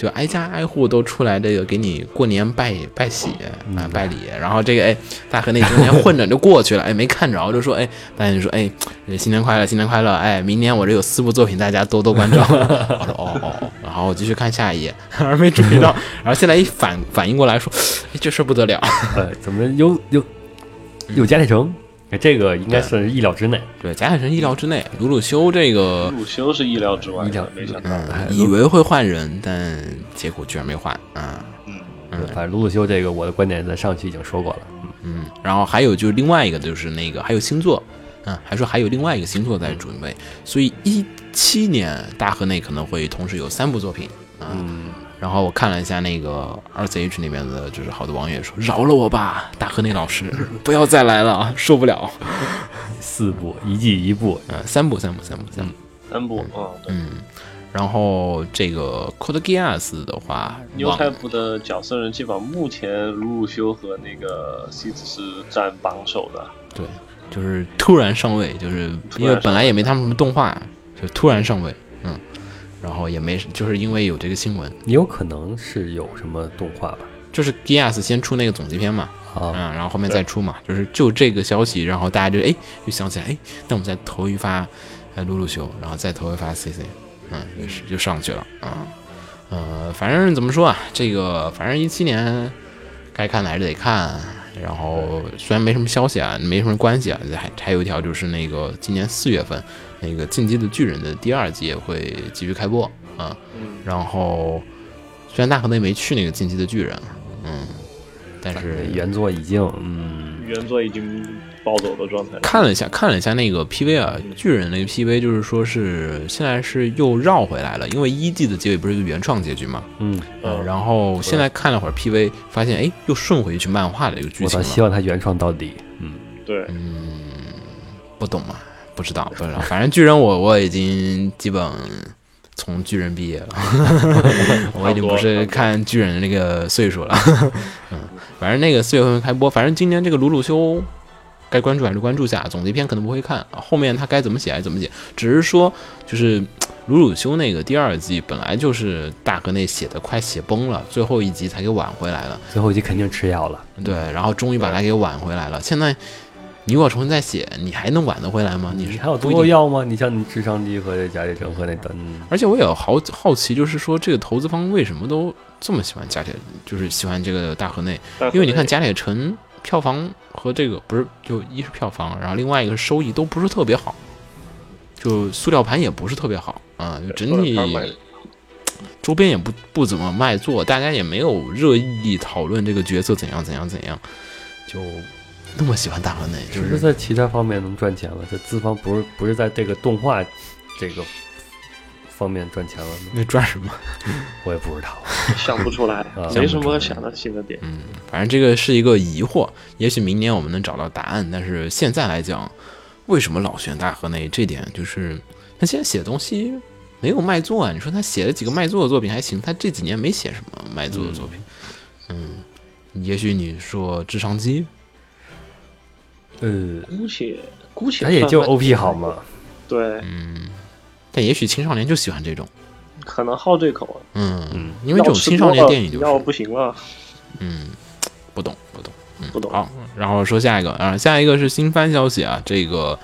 就挨家挨户都出来这个给你过年拜拜喜啊拜礼，然后这个哎大河那中间混着就过去了，哎没看着就说哎大家就说哎新年快乐新年快乐哎明年我这有四部作品大家多多关照，我说哦哦，然后我继续看下一页，还没注意到，然后现在一反反应过来说哎这事不得了，呃怎么有有有贾铁城？这个应该算是意料之内。对，贾海神意料之内。鲁鲁修这个，鲁鲁修是意料之外，意料没想到，以为会换人，但结果居然没换。啊，嗯嗯，反正鲁鲁修这个，我的观点在上期已经说过了。嗯，然后还有就是另外一个，就是那个还有星座，嗯，还说还有另外一个星座在准备，所以一七年大河内可能会同时有三部作品。嗯。然后我看了一下那个 RCH 那边的，就是好多网友说：“饶了我吧，大河内老师，不要再来了，受不了。”四部，一季一部，嗯，三部，三部，三部，三部，三部，嗯，嗯。然后这个 Code Geass 的话，牛仔部的角色人气榜目前鲁鲁修和那个西子是占榜首的。对，就是突然上位，就是因为本来也没他们什么动画，就突然上位。然后也没，就是因为有这个新闻，有可能是有什么动画吧？就是 Gias 先出那个总集篇嘛，嗯，然后后面再出嘛，就是就这个消息，然后大家就哎，就想起来，哎，那我们再投一发，哎，露露修，然后再投一发 CC，嗯，也是就上去了。啊，呃，反正怎么说啊，这个反正一七年该看的还是得看，然后虽然没什么消息啊，没什么关系啊，还还有一条就是那个今年四月份。那个《进击的巨人》的第二季也会继续开播啊，然后虽然大河内没去那个《进击的巨人》，嗯，但是原作已经，嗯，原作已经暴走的状态。看了一下，看了一下那个 PV 啊，巨人那个 PV 就是说是现在是又绕回来了，因为一季的结尾不是一个原创结局嘛，嗯嗯，然后现在看了会儿 PV，发现哎，又顺回去漫画的一个剧情了。希望他原创到底，嗯，对，嗯，不懂嘛。不知道，不知道，反正巨人我我已经基本从巨人毕业了，我已经不是看巨人的那个岁数了。嗯，反正那个四月份开播，反正今年这个鲁鲁修该关注还是关注下，总结篇可能不会看，后面他该怎么写还是怎么写，只是说就是鲁鲁修那个第二季本来就是大河内写的快写崩了，最后一集才给挽回来了，最后一集肯定吃药了，对，然后终于把它给挽回来了，现在。你如果重新再写，你还能挽得回来吗？你是还有多药吗？你像你智商低和这贾铁城和那等，而且我也好好奇，就是说这个投资方为什么都这么喜欢贾铁，就是喜欢这个大河内？因为你看贾铁城票房和这个不是就一是票房，然后另外一个收益都不是特别好，就塑料盘也不是特别好啊，整体周边也不不怎么卖座，大家也没有热议讨论这个角色怎样怎样怎样，就。那么喜欢大河内，就是在其他方面能赚钱了。这资方不是不是在这个动画这个方面赚钱了吗？那赚什么？我也不知道，想不出来，没什么想的新的点。嗯，反正这个是一个疑惑，也许明年我们能找到答案。但是现在来讲，为什么老选大河内？这点就是他现在写东西没有卖座啊。你说他写了几个卖座的作品还行，他这几年没写什么卖座的作品。嗯，也许你说智商机。呃，姑且姑且，他也就 O P 好嘛。对，嗯，但也许青少年就喜欢这种，可能好这口啊。嗯嗯，因为这种青少年电影就是要不行了。嗯，不懂不懂，不懂。好，然后说下一个啊，下一个是新番消息啊，这个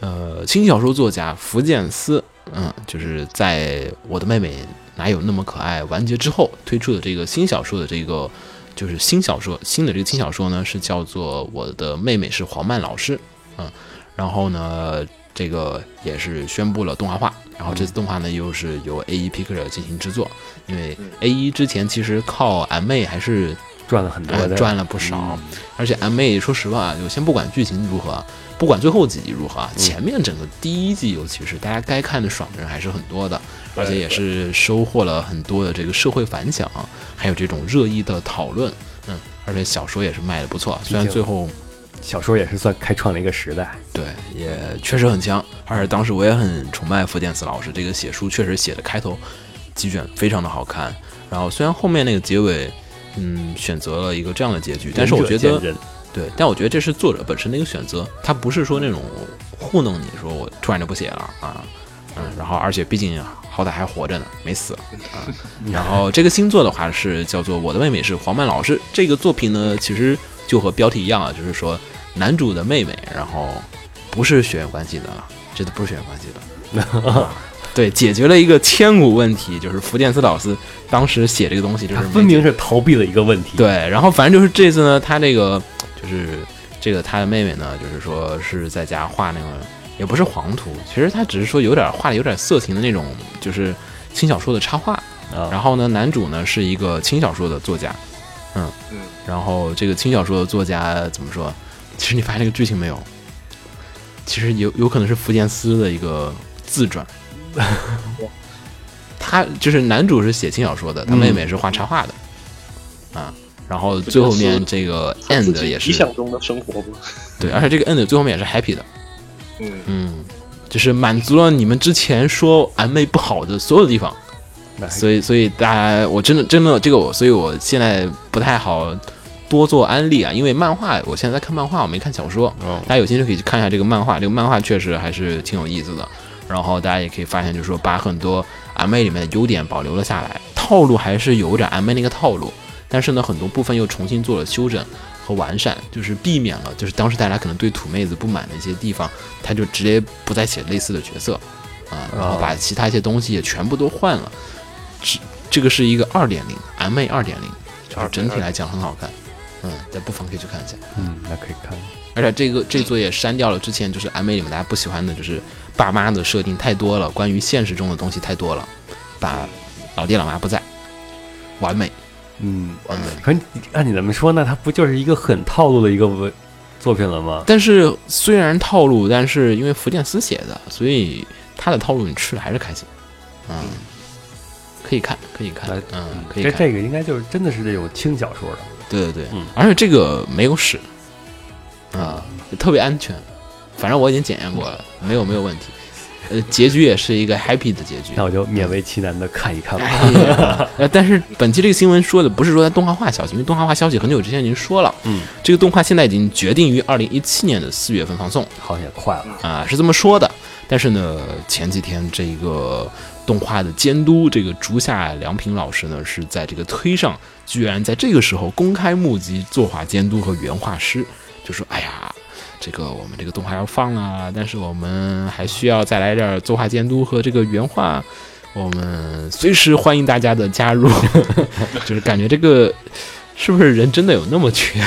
呃，轻小说作家福建司，嗯，就是在我的妹妹哪有那么可爱完结之后推出的这个新小说的这个。就是新小说，新的这个轻小说呢，是叫做《我的妹妹是黄曼老师》，嗯，然后呢，这个也是宣布了动画化，然后这次动画呢又是由 A E Picture 进行制作，因为 A E 之前其实靠 M A 还是赚了很多，赚了不少，而且 M A 说实话，就先不管剧情如何，不管最后几集如何，前面整个第一季，尤其是大家该看的爽的人还是很多的。而且也是收获了很多的这个社会反响，还有这种热议的讨论，嗯，而且小说也是卖的不错，虽然最后小说也是算开创了一个时代，对，也确实很强。而且当时我也很崇拜福建斯老师，这个写书确实写的开头几卷非常的好看，然后虽然后面那个结尾，嗯，选择了一一个这样的结局，但是我觉得，对，但我觉得这是作者本身的一个选择，他不是说那种糊弄你说我突然就不写了啊，嗯，然后而且毕竟。好歹还活着呢，没死啊。然后这个星座的话是叫做《我的妹妹是黄曼老师》。这个作品呢，其实就和标题一样啊，就是说男主的妹妹，然后不是血缘关系的，这都不是血缘关系的。对，解决了一个千古问题，就是福建斯老师当时写这个东西，就是分明是逃避了一个问题。对，然后反正就是这次呢，他这个就是这个他的妹妹呢，就是说是在家画那个。也不是黄图，其实他只是说有点画的有点色情的那种，就是轻小说的插画。然后呢，男主呢是一个轻小说的作家，嗯嗯。然后这个轻小说的作家怎么说？其实你发现那个剧情没有？其实有有可能是福建斯的一个自传。他就是男主是写轻小说的，他妹妹是画插画的，啊。然后最后面这个 end 也是理想中的生活 对，而且这个 end 最后面也是 happy 的。嗯就是满足了你们之前说俺妹不好的所有地方，所以所以大家我真的真的这个我，所以我现在不太好多做安利啊，因为漫画我现在在看漫画，我没看小说，大家有兴趣可以去看一下这个漫画，这个漫画确实还是挺有意思的。然后大家也可以发现，就是说把很多 M A 里面的优点保留了下来，套路还是有点 M A 那个套路，但是呢，很多部分又重新做了修整。和完善，就是避免了，就是当时大家可能对土妹子不满的一些地方，他就直接不再写类似的角色，啊，然后把其他一些东西也全部都换了。这这个是一个二点零 M A 二点零，就是整体来讲很好看，嗯，大家不妨可以去看一下，嗯，那可以看。而且这个这作也删掉了之前就是 M A 里面大家不喜欢的，就是爸妈的设定太多了，关于现实中的东西太多了，把老爹老妈不在，完美。嗯，完美可按你怎么说呢？它不就是一个很套路的一个文作品了吗？但是虽然套路，但是因为福建斯写的，所以他的套路你吃了还是开心。嗯，可以看，可以看，嗯，可以。这这个应该就是真的是这种轻小说的。对对对，嗯，而且这个没有屎，啊，特别安全。反正我已经检验过了，没有没有问题。呃，结局也是一个 happy 的结局，那我就勉为其难的看一看吧。呃，但是本期这个新闻说的不是说它动画化消息，因为动画化消息很久之前已经说了，嗯，这个动画现在已经决定于二零一七年的四月份放送，好像也快了。啊，是这么说的。但是呢，前几天这个动画的监督这个竹下良平老师呢，是在这个推上，居然在这个时候公开募集作画监督和原画师，就说，哎呀。这个我们这个动画要放了，但是我们还需要再来点作画监督和这个原画，我们随时欢迎大家的加入。就是感觉这个是不是人真的有那么缺？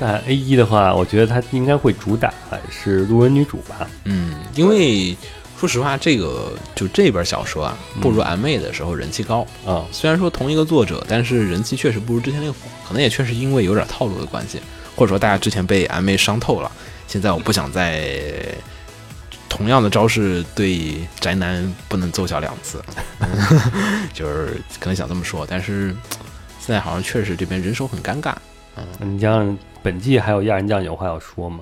但 A 一的话，我觉得他应该会主打是路人女主吧。嗯，因为说实话，这个就这本小说啊，不如 M A 的时候人气高啊。虽然说同一个作者，但是人气确实不如之前那个火，可能也确实因为有点套路的关系，或者说大家之前被 M A 伤透了。现在我不想再同样的招式对宅男不能奏效两次，就是可能想这么说，但是现在好像确实这边人手很尴尬。嗯，你像本季还有亚人酱有话要说吗？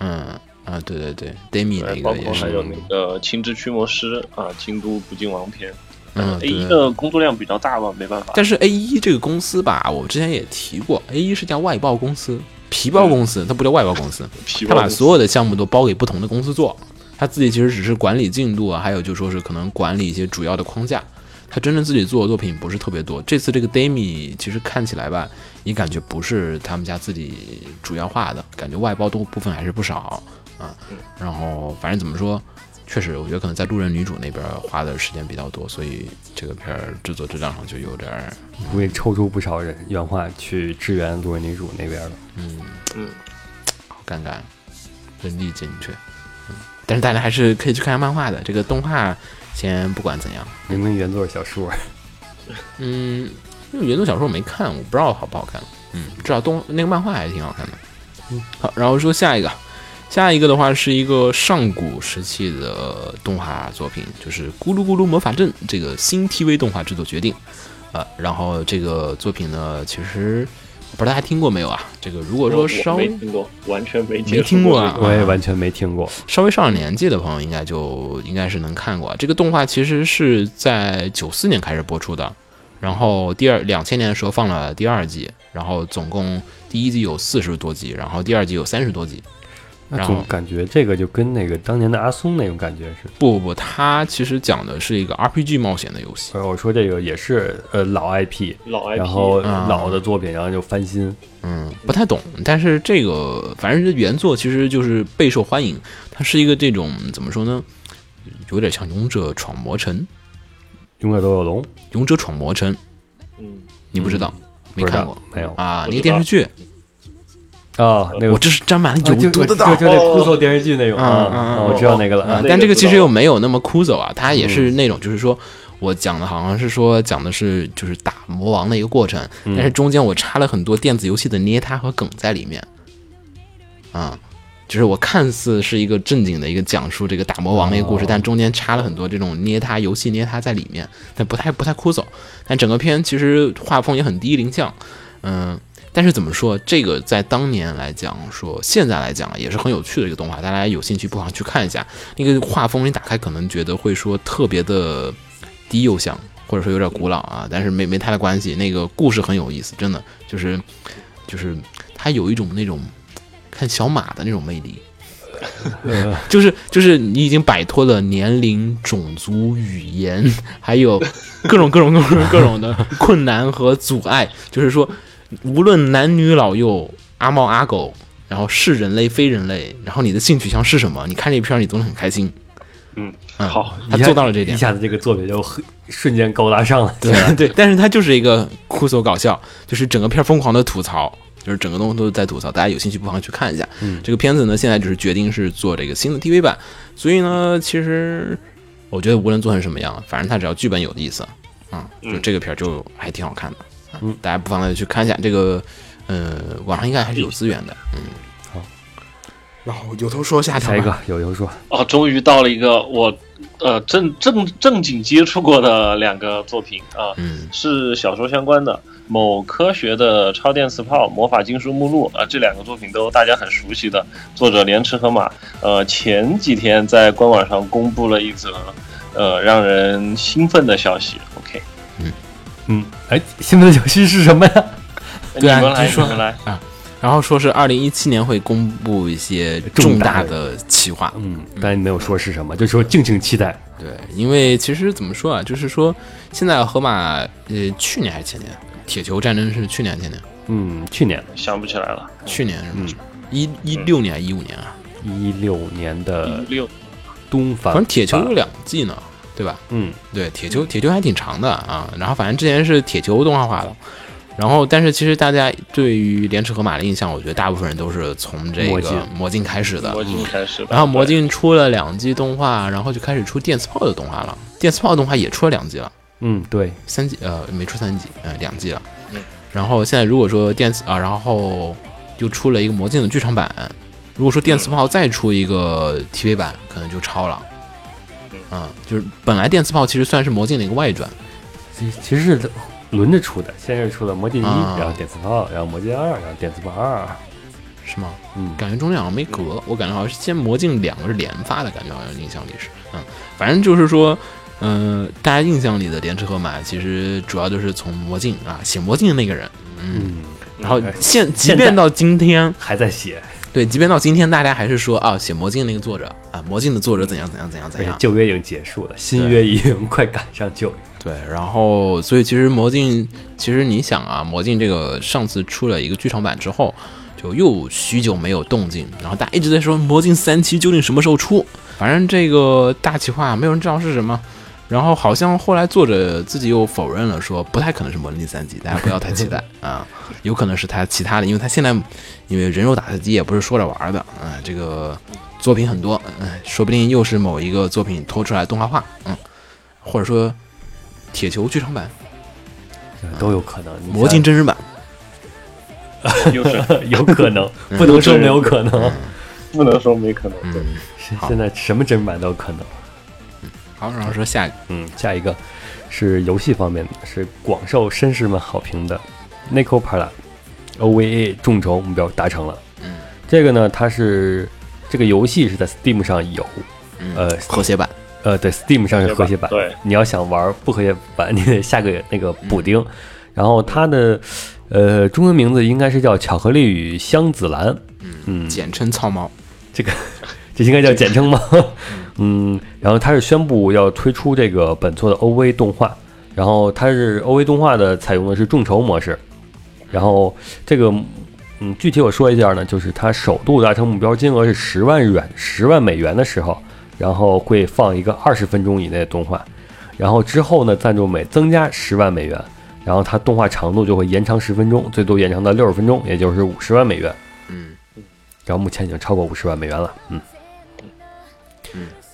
嗯啊，对对对，Demi 那个也是，还有那个青之驱魔师啊，京都不敬王篇。嗯，A 一的工作量比较大吧，没办法。但是 A 一这个公司吧，我之前也提过，A 一是家外包公司。皮包公司，它不叫外包公司，他把所有的项目都包给不同的公司做，他自己其实只是管理进度啊，还有就说是可能管理一些主要的框架，他真正自己做的作品不是特别多。这次这个 Demi 其实看起来吧，也感觉不是他们家自己主要画的，感觉外包多部分还是不少啊。然后反正怎么说。确实，我觉得可能在路人女主那边花的时间比较多，所以这个片儿制作质量上就有点儿，会抽出不少人原画去支援路人女主那边了。嗯嗯，好尴尬，人力紧缺。嗯，但是大家还是可以去看下漫画的。这个动画先不管怎样，明明原作小说。嗯，因为原作小说我没看，我不知道好不好看。嗯，至少动那个漫画还是挺好看的。嗯，好，然后说下一个。下一个的话是一个上古时期的动画作品，就是《咕噜咕噜魔法阵》这个新 TV 动画制作决定，呃，然后这个作品呢，其实不知道大家听过没有啊？这个如果说稍微听过，完全没没听过啊，我也完全没听过。稍微上了年纪的朋友应该就应该是能看过。这个动画其实是在九四年开始播出的，然后第二两千年的时候放了第二季，然后总共第一季有四十多集，然后第二季有三十多集。那总感觉这个就跟那个当年的阿松那种感觉是。不不不，它其实讲的是一个 RPG 冒险的游戏。我说这个也是呃老 IP，老 IP，然后老的作品，然后就翻新。嗯，不太懂，但是这个反正原作其实就是备受欢迎。它是一个这种怎么说呢？有点像《勇者闯魔城》。勇者斗恶龙，勇者闯魔城。嗯，你不知道？没看过？没有啊？那个电视剧。啊，那个我这是沾满了有毒的，就就那酷搜电视剧那种啊，我知道那个了。但这个其实又没有那么酷搜啊，它也是那种，就是说我讲的好像是说讲的是就是打魔王的一个过程，但是中间我插了很多电子游戏的捏他和梗在里面。啊，就是我看似是一个正经的一个讲述这个打魔王的一个故事，但中间插了很多这种捏他游戏捏他在里面，但不太不太枯燥。但整个片其实画风也很低龄向，嗯。但是怎么说，这个在当年来讲，说现在来讲也是很有趣的一个动画，大家有兴趣不妨去看一下。那个画风你打开可能觉得会说特别的低幼向，或者说有点古老啊，但是没没太大关系。那个故事很有意思，真的就是就是它有一种那种看小马的那种魅力，就是就是你已经摆脱了年龄、种族、语言，还有各种各种各种各种的困难和阻碍，就是说。无论男女老幼，阿猫阿狗，然后是人类非人类，然后你的性取向是什么？你看这片儿，你都能很开心。嗯，好，他做到了这点，一下子这个作品就瞬间高大上了。对对，但是他就是一个酷搜搞笑，就是整个片疯狂的吐槽，就是整个东西都在吐槽。大家有兴趣不妨去看一下。嗯，这个片子呢，现在就是决定是做这个新的 TV 版，所以呢，其实我觉得无论做成什么样，反正他只要剧本有意思，啊，就这个片儿就还挺好看的。嗯，大家不妨再去看一下这个，呃，网上应该还是有资源的。嗯，好。然后有头说下下一个有头说哦，终于到了一个我呃正正正经接触过的两个作品啊，嗯，是小说相关的，某科学的超电磁炮、魔法禁书目录啊，这两个作品都大家很熟悉的，作者连池和马。呃，前几天在官网上公布了一则呃让人兴奋的消息。OK。嗯，哎，新的游戏是什么呀？对啊，来说来啊，然后说是二零一七年会公布一些重大的企划，嗯，但没有说是什么，就说敬请期待。对，因为其实怎么说啊，就是说现在河马，呃，去年还是前年，铁球战争是去年前年？嗯，去年想不起来了，去年是吗？一一六年一五年啊？一六年的六东方，反正铁球有两季呢。对吧？嗯，对，铁球铁球还挺长的啊。然后反正之前是铁球动画化的，然后但是其实大家对于莲池河马的印象，我觉得大部分人都是从这个魔镜开始的。魔镜开始。然后魔镜出了两季动画，然后就开始出电磁炮的动画了。电磁炮动画也出了两季了。嗯，对，三季呃没出三季，呃两季了。嗯。然后现在如果说电磁啊，然后又出了一个魔镜的剧场版。如果说电磁炮再出一个 TV 版，可能就超了。嗯，就是本来电磁炮其实算是魔镜的一个外传，其其实是轮着出的，先是出了魔镜一，然后电磁炮，然后魔镜二，然后电磁炮二，是吗？嗯，感觉中间好像没隔，我感觉好像是先魔镜两个是连发的感觉，好像印象里是，嗯，反正就是说，嗯，大家印象里的莲池河马其实主要就是从魔镜啊写魔镜的那个人，嗯，然后现即便到今天还在写。对，即便到今天，大家还是说啊，写魔镜那个作者啊，魔镜的作者怎样怎样怎样怎样。旧约已经结束了，新约已经快赶上旧约。对，然后所以其实魔镜，其实你想啊，魔镜这个上次出了一个剧场版之后，就又许久没有动静，然后大家一直在说魔镜三期究竟什么时候出？反正这个大企划没有人知道是什么。然后好像后来作者自己又否认了，说不太可能是《魔镜三集》，大家不要太期待啊，有可能是他其他的，因为他现在因为人肉打字机也不是说着玩的啊，这个作品很多，嗯，说不定又是某一个作品拖出来动画化，嗯，或者说铁球剧场版。都有可能，魔镜真人版。有有可能，不能说没有可能，不能说没可能，嗯，现在什么真人版都有可能。好，然后说下一个，嗯，下一个是游戏方面的，是广受绅士们好评的《Nico Para》OVA 众筹目标达成了。嗯，这个呢，它是这个游戏是在 Steam 上有，呃，和谐版，呃，对，Steam 上是和谐版。对，你要想玩不和谐版，你得下个那个补丁。然后它的呃中文名字应该是叫《巧克力与香子兰》，嗯，简称“草猫”。这个这应该叫简称吗？嗯，然后它是宣布要推出这个本作的 OV 动画，然后它是 OV 动画的采用的是众筹模式，然后这个嗯具体我说一下呢，就是它首度达成目标金额是十万日元、十万美元的时候，然后会放一个二十分钟以内的动画，然后之后呢赞助每增加十万美元，然后它动画长度就会延长十分钟，最多延长到六十分钟，也就是五十万美元。嗯。然后目前已经超过五十万美元了，嗯，嗯，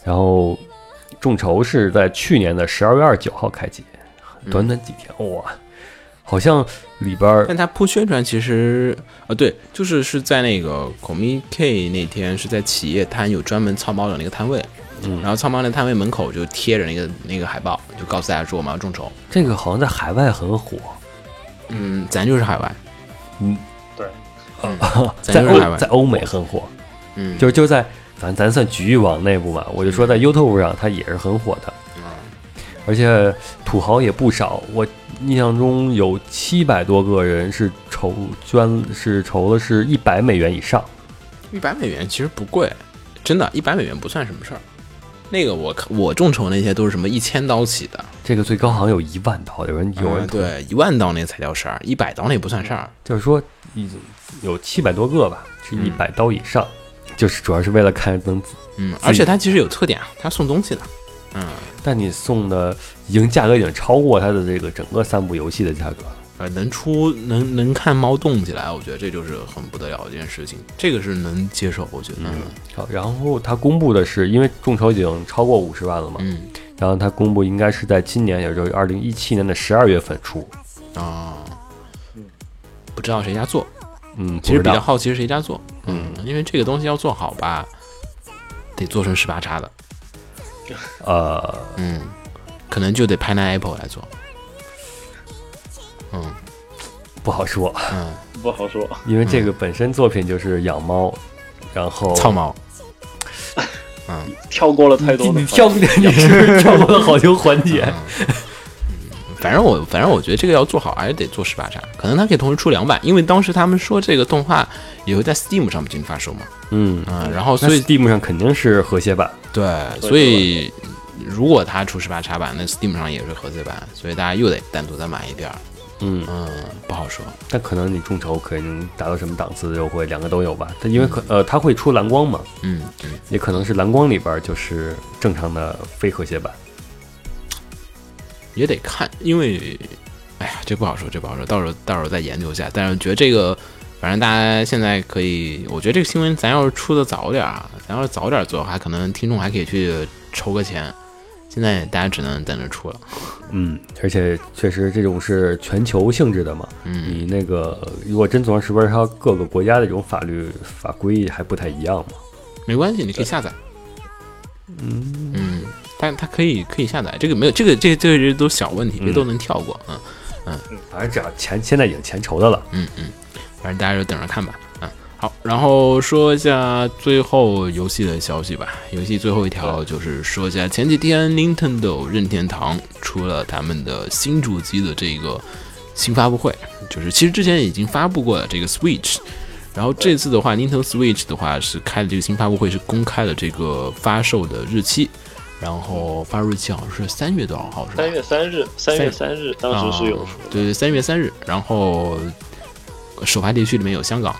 然后众筹是在去年的十二月二十九号开启，短短几天，哇，好像里边儿但他铺宣传其实，啊，对，就是是在那个 Comic K 那天是在企业摊有专门操猫的那个摊位，嗯。然后操猫那摊位门口就贴着那个那个海报，就告诉大家说我们要众筹。这个好像在海外很火，嗯，咱就是海外，嗯，对，嗯 在欧在欧美很火，嗯，就就在咱咱算局域网内部嘛，我就说在 YouTube 上它也是很火的，嗯而且土豪也不少，我印象中有七百多个人是筹捐是筹的是一百美元以上。一百美元其实不贵，真的，一百美元不算什么事儿。那个我看我众筹那些都是什么一千刀起的，这个最高好像有一万刀，有人有人嗯对一万刀那才叫事儿，一百刀那不算事儿。就是说有七百多个吧，是嗯一百刀以上，就是主要是为了看能，嗯，而且它其实有特点啊，它送东西的。嗯，但你送的已经价格已经超过它的这个整个三部游戏的价格了。呃，能出能能看猫动起来，我觉得这就是很不得了的一件事情，这个是能接受，我觉得。嗯好，然后它公布的是，因为众筹已经超过五十万了嘛，嗯然后它公布应该是在今年，也就是二零一七年的十二月份出。啊，不知道谁家做，嗯，其实比较好奇是谁家做。嗯，因为这个东西要做好吧，得做成十八叉的。呃，嗯，可能就得 Pineapple 来做。嗯不好说，嗯，不好说。因为这个本身作品就是养猫，然后操猫。嗯跳过了太多的你跳，你是不 是跳过了好多环节？嗯反正我反正我觉得这个要做好，还是得做十八叉。可能它可以同时出两版，因为当时他们说这个动画也会在 Steam 上进行发售嘛。嗯，嗯，然后所以 Steam 上肯定是和谐版。对，所以如果它出十八叉版，那 Steam 上也是和谐版，所以大家又得单独再买一点儿。嗯，嗯，不好说。但可能你众筹可能达到什么档次的优惠，两个都有吧。它因为可呃，它会出蓝光嘛，嗯嗯，也可能是蓝光里边就是正常的非和谐版。也得看，因为，哎呀，这不好说，这不好说，到时候到时候再研究一下。但是觉得这个，反正大家现在可以，我觉得这个新闻咱要是出的早点儿啊，咱要是早点做的话，可能听众还可以去筹个钱。现在大家只能等着出了。嗯，而且确实这种是全球性质的嘛。嗯你那个如果真做成十本，它各个国家的这种法律法规还不太一样嘛。没关系，你可以下载。嗯嗯，但它可以可以下载，这个没有这个这个这个都小问题，这都能跳过。嗯反正只要钱现在已经钱筹的了。嗯嗯，反正大家就等着看吧。嗯，好，然后说一下最后游戏的消息吧。游戏最后一条就是说一下，前几天 Nintendo 任天堂出了他们的新主机的这个新发布会，就是其实之前已经发布过了这个 Switch，然后这次的话，Nintendo Switch 的话是开了这个新发布会，是公开了这个发售的日期，然后发售日期好像是三月多少号是吧？三月三日，三月三日，当时是有说的。啊对对，三月三日，然后首发地区里面有香港，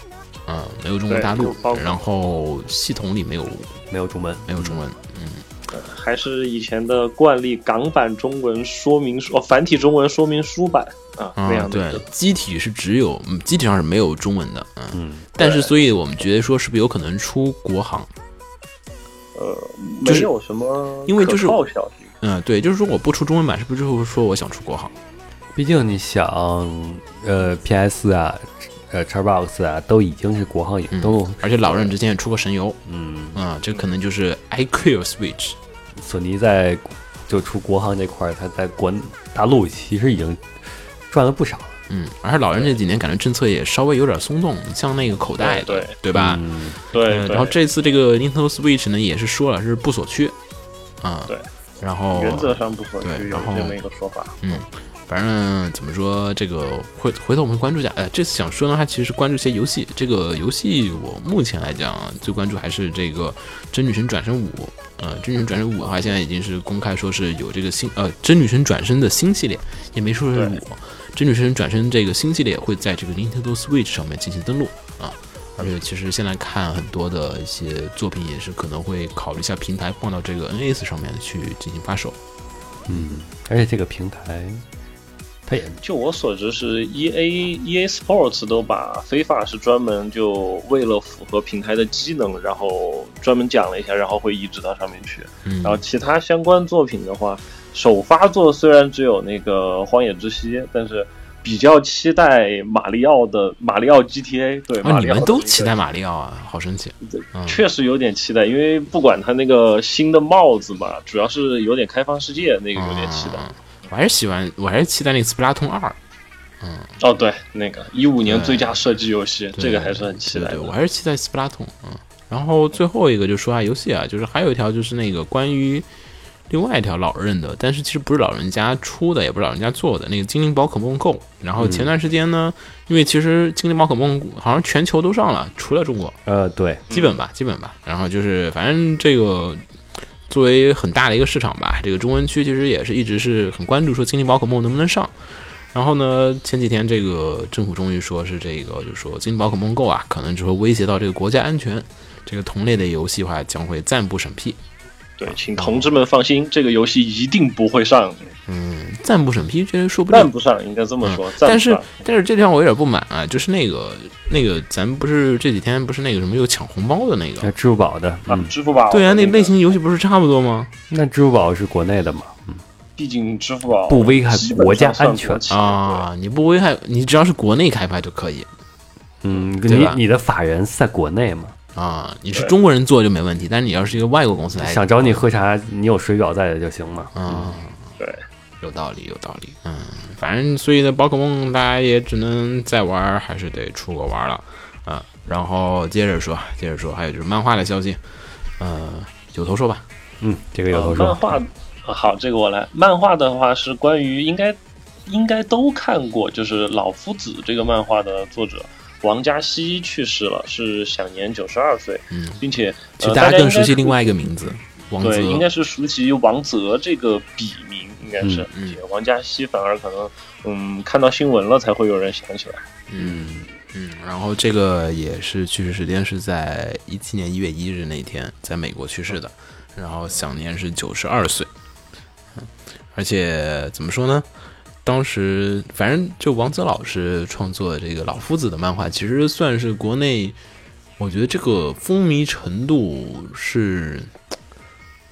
嗯，没有中国大陆然后系统里没有没有中文，没有中文，嗯还是以前的惯例，港版中文说明书，哦，繁体中文说明书版啊，那样的对。，机体是只有，嗯，机体上是没有中文的，嗯，嗯，但是所以我们觉得说是不是有可能出国行？呃，就是没有什么因为就是。嗯，对，就是说我不出中文版，是不是就是说我想出国行？毕竟你想，呃，PS 啊，呃，Xbox 啊，都已经是国行引动，而且老任之前也出过神游，嗯，嗯，这可能就是 iQuill Switch，索尼在就出国行这块儿，它在国大陆其实已经赚了不少了，嗯，而且老人这几年感觉政策也稍微有点松动，像那个口袋的，对对吧？嗯，对，然后这次这个 Nintendo Switch 呢，也是说了是不锁区，啊、对，然后原则上不锁区有然后这么一个说法。嗯，反正怎么说，这个回回头我们关注一下。呃，这次想说呢，它，其实是关注一些游戏。这个游戏我目前来讲最关注还是这个《真女神转生五》。呃，《真女神转生五》的话，现在已经是公开说是有这个新呃《真女神转生》的新系列，也没说是五，《真女神转身》这个新系列会在这个 Nintendo Switch 上面进行登录啊。而且其实现在看很多的一些作品，也是可能会考虑一下平台放到这个 NS 上面去进行发售。嗯，而且这个平台。它也就我所知，是 E A E A Sports 都把非法是专门就为了符合平台的机能，然后专门讲了一下，然后会移植到上面去。嗯然后其他相关作品的话，首发作虽然只有那个《荒野之息》，但是比较期待马里奥的马里奥 G T A。对，你们都期待马里奥啊，好神奇！确实有点期待，因为不管他那个新的帽子吧，主要是有点开放世界，那个有点期待。我还是喜欢，我还是期待那个《斯普拉通二》。嗯，哦，对，那个一五年最佳射击游戏，这个还是很期待。对，我还是期待《斯普拉通》。嗯，然后最后一个就说下游戏啊，就是还有一条就是那个关于另外一条老任的，但是其实不是老人家出的，也不是老人家做的那个《精灵宝可梦 Go》。然后前段时间呢，因为其实《精灵宝可梦》好像全球都上了，除了中国。呃，对，基本吧，基本吧。然后就是反正这个。作为很大的一个市场吧，这个中文区其实也是一直是很关注说精灵宝可梦能不能上。然后呢，前几天这个政府终于说是这个，就是说精灵宝可梦 Go 啊，可能就会威胁到这个国家安全，这个同类的游戏话将会暂不审批。对，请同志们放心，这个游戏一定不会上。嗯，暂不审批，这说不定。暂不上，应该这么说。但是，但是这地方我有点不满啊，就是那个那个，咱不是这几天不是那个什么有抢红包的那个，支付宝的，嗯，支付宝。对啊，那类型游戏不是差不多吗？那支付宝是国内的嘛？嗯，毕竟支付宝不危害国家安全啊，你不危害，你只要是国内开发就可以。嗯，你你的法人在国内嘛？啊，你是中国人做就没问题，但是你要是一个外国公司来，想找你喝茶，你有水表在的就行嘛。嗯，对。有道理，有道理。嗯，反正所以呢，宝可梦大家也只能再玩，还是得出国玩了。啊，然后接着说，接着说，还有就是漫画的消息。呃，有头说吧。嗯，这个有头说。漫画，好，这个我来。漫画的话是关于应该应该都看过，就是老夫子这个漫画的作者王家熙去世了，是享年九十二岁。嗯，并且其实大家更熟悉另外一个名字，王对，应该是熟悉王泽这个笔名。应该是，王家熙反而可能，嗯，看到新闻了才会有人想起来。嗯嗯，然后这个也是去世时间是在一七年一月一日那天，在美国去世的，然后享年是九十二岁。嗯，而且怎么说呢？当时反正就王泽老师创作的这个老夫子的漫画，其实算是国内，我觉得这个风靡程度是。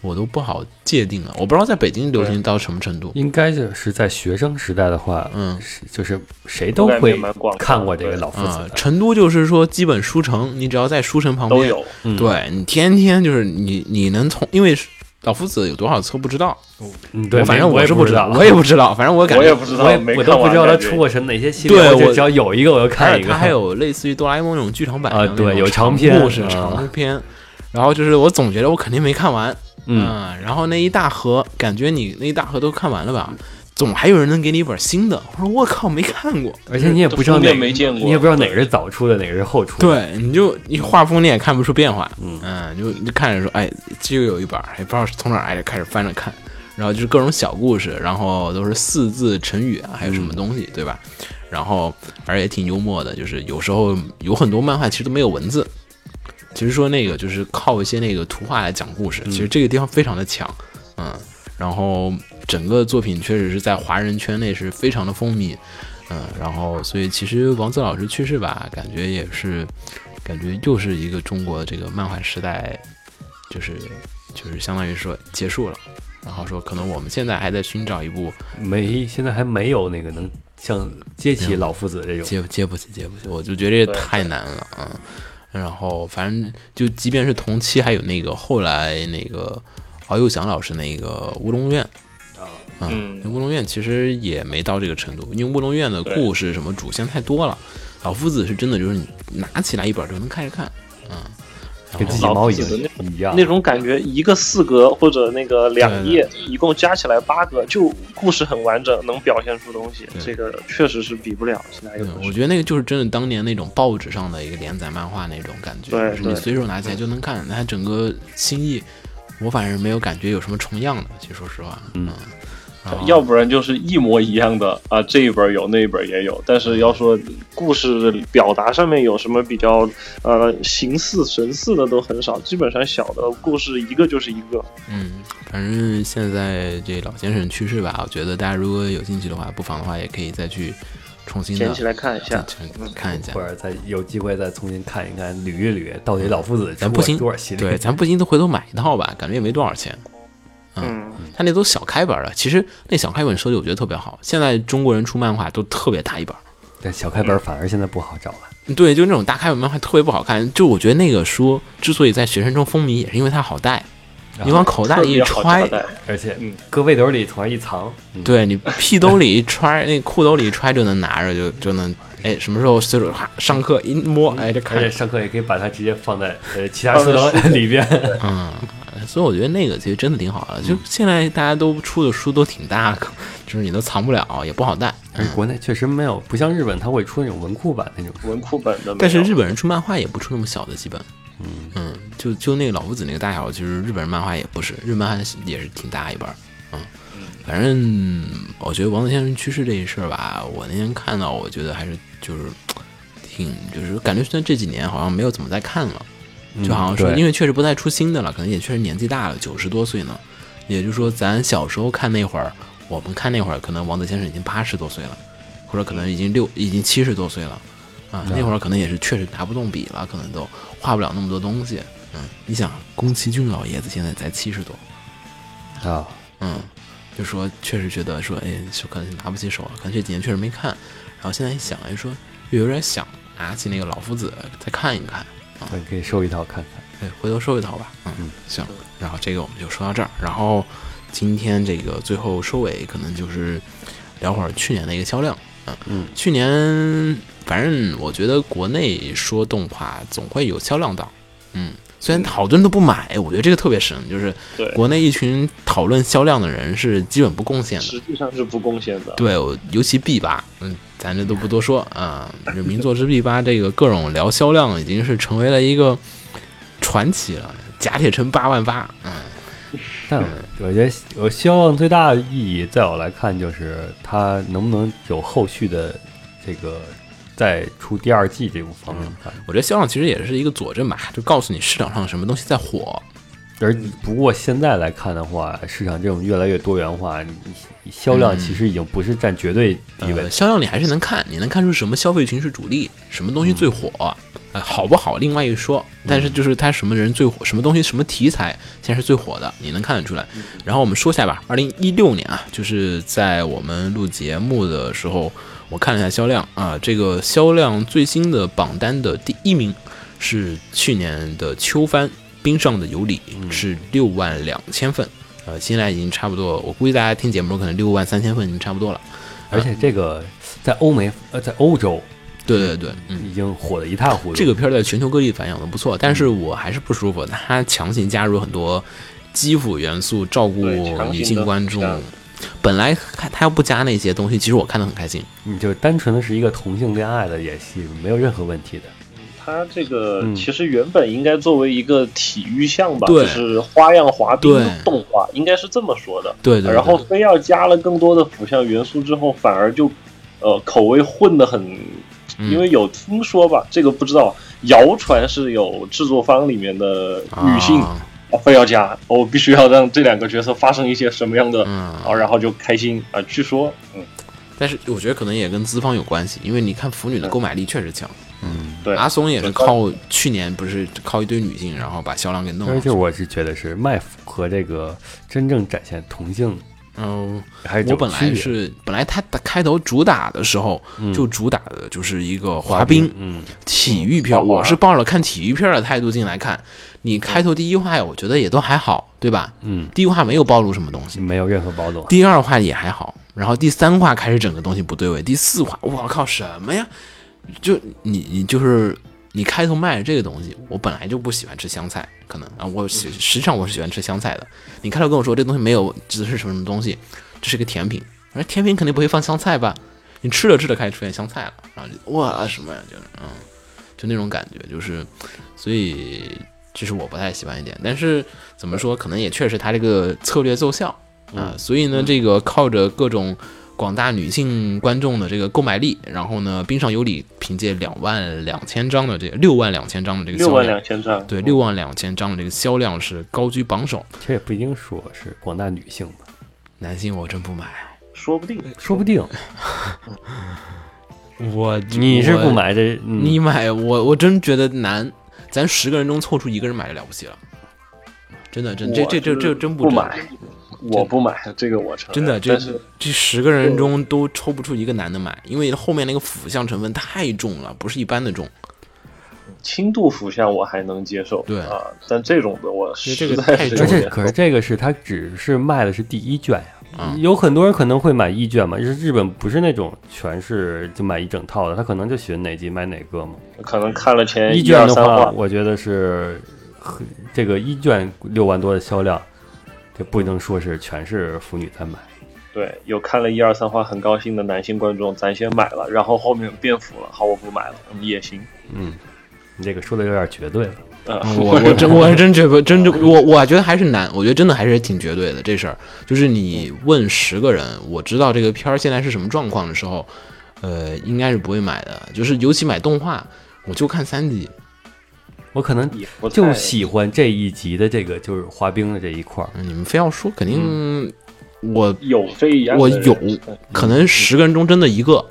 我都不好界定了，我不知道在北京流行到什么程度。应该就是在学生时代的话，嗯，就是谁都会看过这个老夫子。成都就是说，基本书城，你只要在书城旁边，都有。对你天天就是你，你能从，因为老夫子有多少册不知道。嗯，对，反正我是不知道，我也不知道。反正我感觉我也不知道，我我都不知道他出过什哪些系列。对，我只要有一个我就看一个。他还有类似于哆啦 A 梦那种剧场版啊，对，有长篇故事、长篇。然后就是我总觉得我肯定没看完。嗯，然后那一大盒，感觉你那一大盒都看完了吧？总还有人能给你一本新的。我说我靠，没看过，而且你也不知道哪没见过，你也不知道哪个是早出的，哪个是后出。对，你就你画风你也看不出变化。嗯嗯，就就看着说，哎，又有一本，也不知道从哪儿开始翻着看，然后就是各种小故事，然后都是四字成语啊，还有什么东西，对吧？然后而且挺幽默的，就是有时候有很多漫画其实都没有文字。其实说那个就是靠一些那个图画来讲故事，其实这个地方非常的强，嗯，然后整个作品确实是在华人圈内是非常的风靡，嗯，然后所以其实王子老师去世吧，感觉也是，感觉又是一个中国这个漫画时代，就是就是相当于说结束了，然后说可能我们现在还在寻找一部没，现在还没有那个能像接起老夫子这种接接不起接不起，我就觉得这太难了，嗯。然后，反正就即便是同期，还有那个后来那个敖幼祥老师那个乌龙院啊，嗯，乌龙院其实也没到这个程度，因为乌龙院的故事什么主线太多了。老夫子是真的就是你拿起来一本就能开始看，嗯。跟自己老夫子的一样。那种感觉，一个四格或者那个两页，一共加起来八个，就故事很完整，能表现出东西。这个确实是比不了其他我觉得那个就是真的当年那种报纸上的一个连载漫画那种感觉，就是你随手拿起来就能看。它整个心意，我反正没有感觉有什么重样的。其实说实话，嗯要不然就是一模一样的啊，这一本有，那一本也有。但是要说故事表达上面有什么比较呃形似神似的都很少，基本上小的故事一个就是一个。嗯，反正现在这老先生去世吧，我觉得大家如果有兴趣的话，不妨的话也可以再去重新捡起来看一下。去看一下或。者再有机会再重新看一看、捋一捋，到底老夫子咱不行多少系列？对，咱不行都回头买一套吧，感觉也没多少钱。嗯，他那都小开本了，其实那小开本设计我觉得特别好。现在中国人出漫画都特别大一本，但小开本反而现在不好找了。对，就那种大开本漫画特别不好看。就我觉得那个书之所以在学生中风靡，也是因为它好带，你往口袋里一揣。而且嗯搁背兜里从那一藏，嗯对你屁兜里一揣，那裤兜里一揣就能拿着，就就能，哎，什么时候随手哈上课一摸，哎，这而看且上课也可以把它直接放在呃其他书兜里边。嗯，所以我觉得那个其实真的挺好的。就现在大家都出的书都挺大，就是你都藏不了，也不好带。而且国内确实没有，不像日本，它会出那种文库版那种。文库本的但是日本人出漫画也不出那么小的，基本，嗯就就那个老夫子那个大小，其实日本人漫画也不是，日本漫画也是挺大一本儿，嗯，反正我觉得王子先生去世这一事儿吧，我那天看到，我觉得还是就是挺就是感觉虽然这几年好像没有怎么再看了，就好像说，因为确实不再出新的了，可能也确实年纪大了，九十多岁呢，也就是说咱小时候看那会儿，我们看那会儿，可能王子先生已经八十多岁了，或者可能已经六已经七十多岁了。啊，那会儿可能也是确实拿不动笔了，可能都画不了那么多东西。嗯，你想，宫崎骏老爷子现在才七十多，啊，嗯，就说确实觉得说，哎，就可能拿不起手了，可能这几年确实没看。然后现在一想，哎，说又有点想拿起那个老夫子再看一看，你可以收一套看看。对，回头收一套吧。嗯嗯，行。然后这个我们就说到这儿。然后今天这个最后收尾，可能就是聊会儿去年的一个销量。嗯嗯，去年反正我觉得国内说动画总会有销量档。嗯，虽然好多人都不买，我觉得这个特别神，就是对，国内一群讨论销量的人是基本不贡献的。实际上是不贡献的。对，我尤其 B 八，嗯，咱这都不多说啊。这名作之 B 八，这个各种聊销量已经是成为了一个传奇了。甲铁城八万八，嗯，但我觉得我希望最大的意义，在我来看，就是它能不能有后续的这个再出第二季这种方面看。我觉得销量其实也是一个佐证吧，就告诉你市场上什么东西在火。而不过现在来看的话，市场这种越来越多元化，销量其实已经不是占绝对地位呃，。销量你还是能看，你能看出什么消费群是主力，什么东西最火，呃，好不好另外一说。但是就是它什么人最火，什么东西什么题材现在是最火的，你能看得出来。然后我们说一下吧，二零一六年啊，就是在我们录节目的时候，我看了一下销量啊，这个销量最新的榜单的第一名是去年的秋番《冰上的尤里》，是六万两千份。呃，现在已经差不多，我估计大家听节目可能六万三千份已经差不多了。而且这个在欧美呃在欧洲对对对，嗯，已经火得一塌糊涂。这个片儿在全球各地反响都不错，但是我还是不舒服，它强行加入很多基辅元素，照顾女性观众加。本来看他要不加那些东西，其实我看得很开心。你就单纯的是一个同性恋爱的演戏，没有任何问题的。他这个嗯其实原本应该作为一个体育项吧，对就是花样滑冰对动画，应该是这么说的。对对对，然后非要加了更多的腐向元素之后，反而就呃口味混得很，嗯因为有听说吧，这个不知道，谣传是有制作方里面的女性非要加，我必须要让这两个角色发生一些什么样的，嗯啊，然后就开心啊，去说，嗯，但是我觉得可能也跟资方有关系，因为你看腐女的购买力确实强。嗯，对，阿松也是靠去年不是靠一堆女性，然后把销量给弄上去而且。我是觉得是卖腐和这个真正展现同性嗯，我本来是本来他开头主打的时候就主打的就是一个滑冰，嗯，体育片我是抱着看体育片儿的态度进来看。你开头第一话，我觉得也都还好，对吧？嗯，第一话没有暴露什么东西，没有任何暴露。第二话也还好，然后第三话开始整个东西不对位，第四话，我靠，什么呀？就你你就是你开头卖这个东西，我本来就不喜欢吃香菜，可能啊，我喜实际上我是喜欢吃香菜的。你开头跟我说这东西没有指的是什么什么东西，这是个甜品，而甜品肯定不会放香菜吧？你吃着吃着开始出现香菜了，然后就哇什么呀，就是嗯，就那种感觉，就是所以这是我不太喜欢一点。但是怎么说，可能也确实他这个策略奏效啊，所以呢，这个靠着各种。广大女性观众的这个购买力，然后呢，冰上有礼凭借两万两千张的这六万两千张的这个六万两千张，对，六万两千张的这个销量是高居榜首。这也不一定说是广大女性吧，男性我真不买，说不定，说不定。我你是不买这？你买我我真觉得难，咱十个人中凑出一个人买就了不起了，真的真这这这这真不买。我不买这个，我承认。真的，这这十个人中都抽不出一个男的买，因为后面那个腐相成分太重了，不是一般的重。轻度腐向我还能接受，对啊，但这种的我实在是。而且，可是这个是他只是卖的是第一卷呀，有很多人可能会买一卷嘛，就是日本不是那种全是就买一整套的，他可能就选哪集买哪个嘛。可能看了前一卷的话，我觉得是这个一卷六万多的销量。这不能说是全是腐女在买，对，有看了一二三话很高兴的男性观众，咱先买了，然后后面变腐了，好，我不买了，也行。嗯，你这个说的有点绝对了。我我真我还真觉得真我我觉得还是难，我觉得真的还是挺绝对的这事儿。就是你问十个人，我知道这个片儿现在是什么状况的时候，呃，应该是不会买的。就是尤其买动画，我就看三集。我可能就喜欢这一集的这个，就是滑冰的这一块儿。你们非要说，肯定我有这一样，我有可能十个人中真的一个，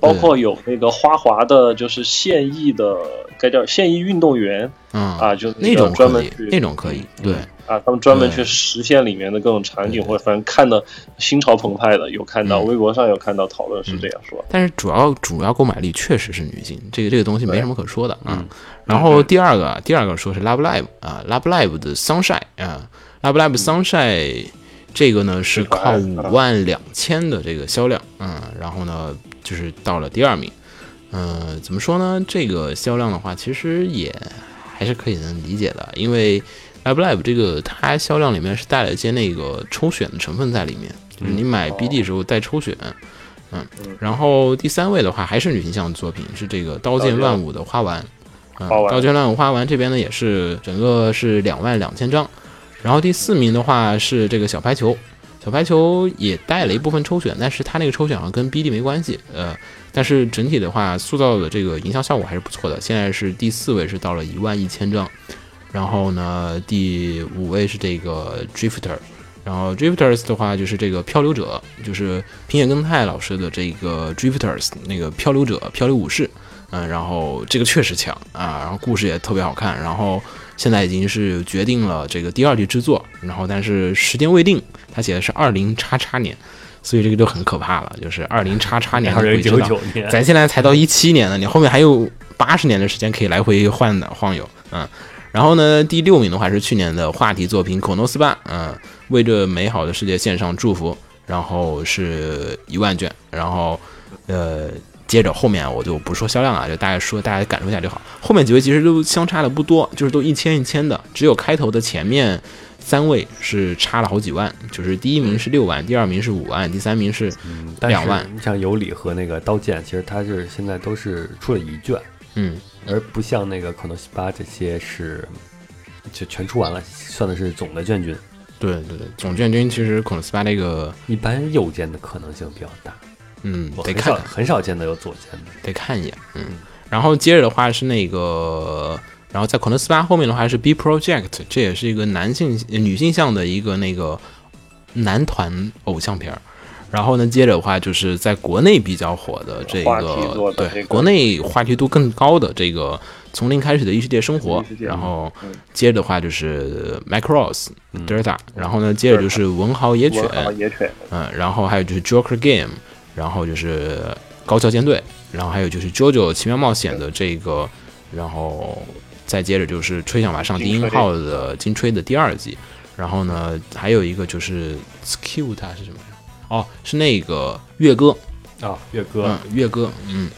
包括有那个花滑的，就是现役的，该叫现役运动员，啊，就那种专门那种可以，对。啊，他们专门去实现里面的各种场景，或者反正看的心潮澎湃的，有看到微博上有看到讨论是这样说。但是主要主要购买力确实是女性，这个这个东西没什么可说的啊。然后第二个第二个说是 Love Live 啊，Love Live 的 Sunshine 啊，Love Live Sunshine 这个呢是靠五万两千的这个销量，嗯，然后呢就是到了第二名，嗯，怎么说呢？这个销量的话，其实也还是可以能理解的，因为。Live Live 这个它销量里面是带了一些那个抽选的成分在里面，就是你买 BD 时候带抽选，嗯，然后第三位的话还是女性向的作品，是这个《刀剑乱舞》的花丸，嗯，《刀剑乱舞》花丸这边呢也是整个是两万两千张，然后第四名的话是这个小排球，小排球也带了一部分抽选，但是它那个抽选好像跟 BD 没关系，呃，但是整体的话塑造的这个营销效果还是不错的，现在是第四位是到了一万一千张。然后呢，第五位是这个 Drifter，然后 Drifters 的话就是这个漂流者，就是平野耕太老师的这个 Drifters 那个漂流者漂流武士，嗯，然后这个确实强。啊，然后故事也特别好看，然后现在已经是决定了这个第二季制作，然后但是时间未定，他写的是二零叉叉年，所以这个就很可怕了，就是二零叉叉年，二零九九年，咱现在才到一七年呢，你后面还有八十年的时间可以来回换的晃悠，嗯。然后呢，第六名的话是去年的话题作品《口诺斯巴》，嗯，为这美好的世界献上祝福。然后是一万卷，然后，呃，接着后面我就不说销量了，就大概说大家感受一下就好。后面几位其实都相差的不多，就是都一千一千的，只有开头的前面三位是差了好几万，就是第一名是六万，第二名是五万，第三名是两万。你像尤里和那个刀剑，其实它是现在都是出了一卷，嗯。而不像那个可能西巴这些是就全出完了，算的是总的卷军。对对对，总卷军其实可能西巴那个一般右肩的可能性比较大。嗯，得看，很少见的有左肩的，得看一眼。嗯，然后接着的话是那个，然后在可能斯巴后面的话是 B Project，这也是一个男性女性向的一个那个男团偶像片儿。然后呢，接着的话就是在国内比较火的这个，对，国内话题度更高的这个从零开始的异世界生活。然后接着的话就是 Macross Delta，然后呢，接着就是文豪野犬，嗯，然后还有就是 Joker Game，然后就是高校舰队，然后还有就是 JoJo 奇妙冒险的这个，然后再接着就是吹响马上低音号的金吹的第二季，然后呢，还有一个就是它是什么？哦，是那个月歌啊，月歌，嗯，月歌，嗯，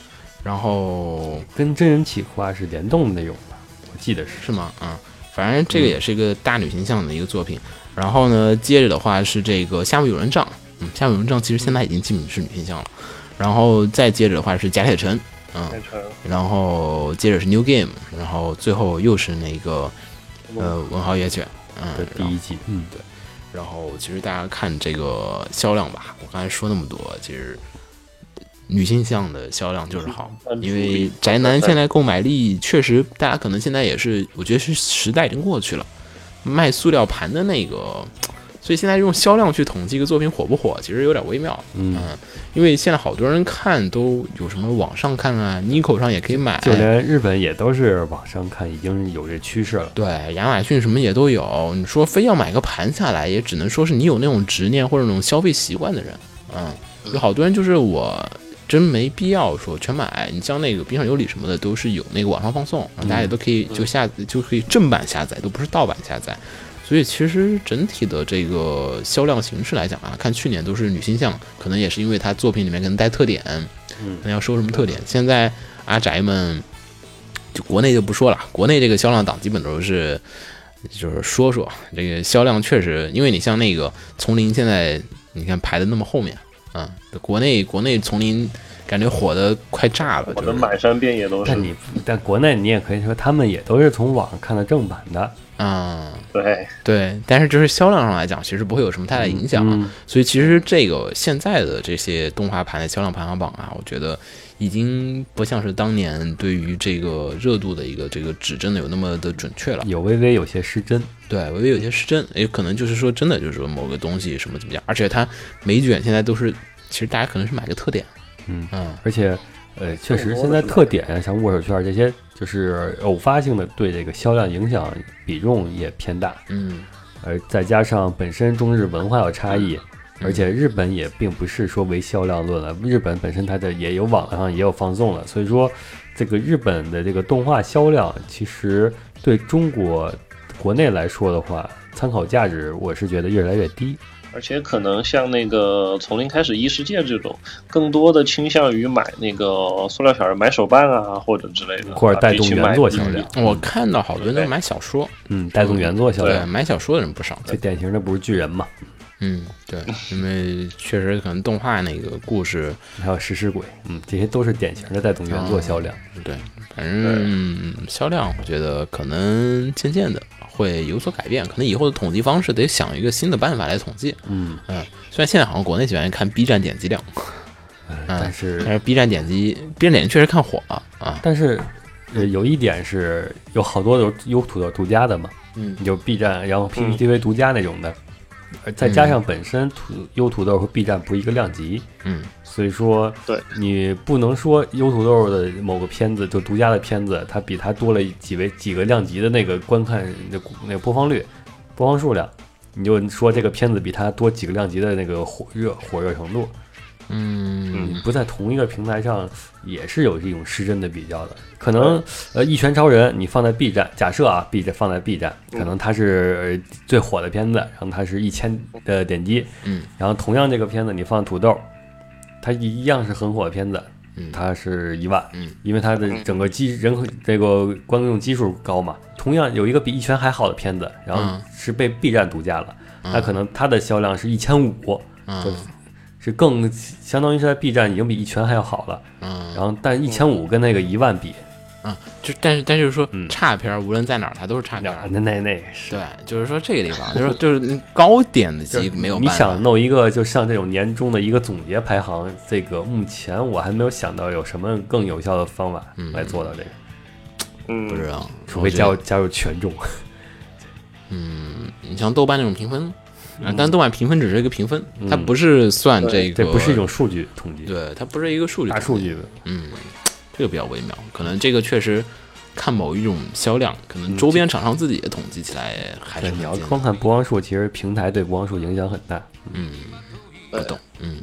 然后跟真人企划是联动的那种吧，我记得是。是吗？嗯，反正这个也是一个大女形象的一个作品。然后呢，接着的话是这个《夏目友人帐》，嗯，《夏目友人帐》其实现在已经基本是女形象了。然后再接着的话是《贾铁城》，嗯，变成然后接着是 New Game，然后最后又是那个呃文豪野犬，嗯的，第一季，嗯，对，然后其实大家看这个销量吧，我刚才说那么多，其实女性向的销量就是好，因为宅男现在购买力确实，大家可能现在也是，我觉得是时代已经过去了，卖塑料盘的那个，所以现在用销量去统计一个作品火不火，其实有点微妙，嗯，因为现在好多人看都有什么网上看啊，Nico 上也可以买，就连日本也都是网上看，已经有这趋势了。对，亚马逊什么也都有。你说非要买个盘下来，也只能说是你有那种执念或者那种消费习惯的人。嗯，有好多人就是我真没必要说全买。你像那个冰上有理什么的，都是有那个网上放送，大家也都可以就下就可以正版下载，都不是盗版下载。所以其实整体的这个销量形式来讲啊，看去年都是女性向，可能也是因为她作品里面可能带特点，嗯可能要收什么特点。现在阿宅们就国内就不说了，国内这个销量档基本都是就是说说这个销量确实，因为你像那个丛林现在你看排的那么后面，嗯，国内国内丛林感觉火的快炸了，火是满山遍野都是但。你但国内你也可以说，他们也都是从网上看的正版的，嗯。对，对，但是就是销量上来讲，其实不会有什么太大影响。嗯所以其实这个现在的这些动画盘的销量排行榜啊，我觉得已经不像是当年对于这个热度的一个这个指针的有那么的准确了。有微微有些失真。对，微微有些失真，也可能就是说真的就是说某个东西什么怎么样，而且它每卷现在都是，其实大家可能是买个特点，嗯嗯而且，呃，确实现在特点啊，像握手券这些，就是偶发性的对这个销量影响比重也偏大。嗯而再加上本身中日文化有差异，嗯而且日本也并不是说唯销量论了，日本本身它的也有网上也有放纵了，所以说这个日本的这个动画销量，其实对中国国内来说的话，参考价值我是觉得越来越低。而且可能像那个从零开始异世界这种，更多的倾向于买那个塑料小人买手办啊，或者之类的，或者带动原作销量嗯我看到好多人都买小说，嗯，带动原作销对，量，买小说的人不少。最典型的不是巨人嘛，嗯，对，因为确实可能动画那个故事，还有食尸鬼，嗯，这些都是典型的带动原作销量。对，反正嗯销量我觉得可能渐渐的会有所改变，可能以后的统计方式得想一个新的办法来统计。嗯，嗯，虽然现在好像国内喜欢看 B 站点击量，嗯但是但是 B 站点击 B 站点击确实看火了啊。但是，呃，有一点是有好多都是优土豆独家的嘛，嗯你就 B 站，然后 PPTV 独家那种的，而再加上本身土优土豆和 B 站不是一个量级，嗯。所以说，对。你不能说优土豆的某个片子就独家的片子，它比它多了几位几个量级的那个观看那那个播放率、播放数量，你就说这个片子比它多几个量级的那个火热火热程度，嗯。你不在同一个平台上，也是有这种失真的比较的。可能呃，《一拳超人》你放在 B 站，假设啊，B 站放在 B 站，可能它是呃最火的片子，然后它是一千的点击，嗯，然后同样这个片子你放土豆，它一样是很火的片子，嗯它是一万，嗯，因为它的整个基人口这个观众基数高嘛。同样有一个比一拳还好的片子，然后嗯。是被 B 站独家了，那可能它的销量是一千五，嗯是更相当于是在 B 站已经比一拳还要好了。嗯然后但一千五跟那个一万比，嗯，就但是但是说嗯差片儿无论在哪儿它都是差片儿。那那那是。对，就是说这个地方，就是就是高点的就是机没有你办法。想弄一个就像这种年终的一个总结排行，这个目前我还没有想到有什么更有效的方法嗯来做到这个，嗯，不知道，除非加入加入权重。嗯，你像豆瓣那种评分，啊，但豆瓣评分只是一个评分，它嗯不是算这个，这不是一种数据统计，对，它不是一个数据，大数据的。嗯，这个比较微妙，可能这个确实看某一种销量，可能嗯周边厂商自己也统计起来还是你要光看播放数，其实平台对播放数影响很大。嗯，不懂，嗯，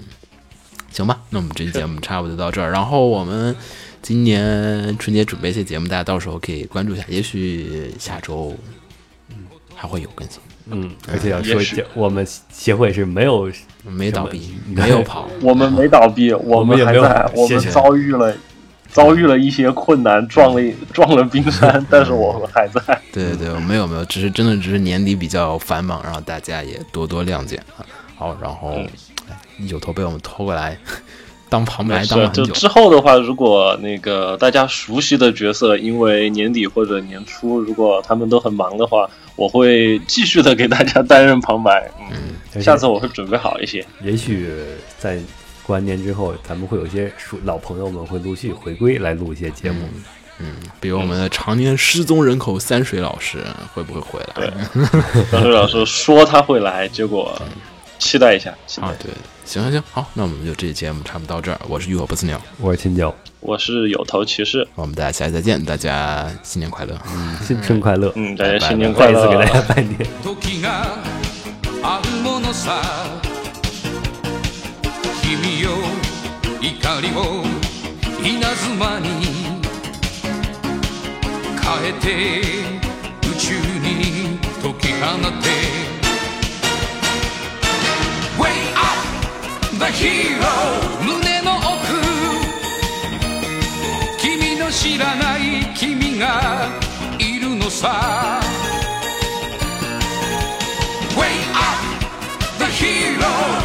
行吧，那我们这期节目差不多到这儿，然后我们今年春节准备一些节目，大家到时候可以关注一下，也许下周嗯还会有更新，嗯，而且要说我们协会是没有没倒闭，没有跑，我们没倒闭，我们还在，我们遭遇了遭遇了一些困难，撞了撞了冰山，但是我们还在。对对对，没有没有，只是真的只是年底比较繁忙，然后大家也多多谅解啊。好，然后有头被我们拖过来。当旁白当了就之后的话，如果那个大家熟悉的角色，因为年底或者年初，如果他们都很忙的话，我会继续的给大家担任旁白。嗯，下次我会准备好一些。也许在过完年之后，咱们会有一些熟老朋友们会陆续回归来录一些节目。嗯，比如我们的常年失踪人口三水老师会不会回来？对，三水老师说他会来，结果期待一下。啊，对。行行行，好，那我们就这期节目差不多到这儿。我是浴火不死鸟，我是青椒，我是有头骑士。我们大家下期再见，大家新年快乐，嗯，新春快乐，嗯，大家新年快乐，给大家拜年。The hero 胸の奥君の知らない君がいるのさ Way up the hero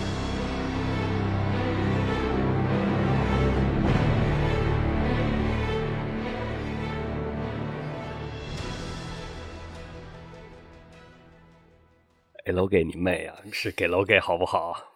给楼给你妹啊！是给楼给好不好？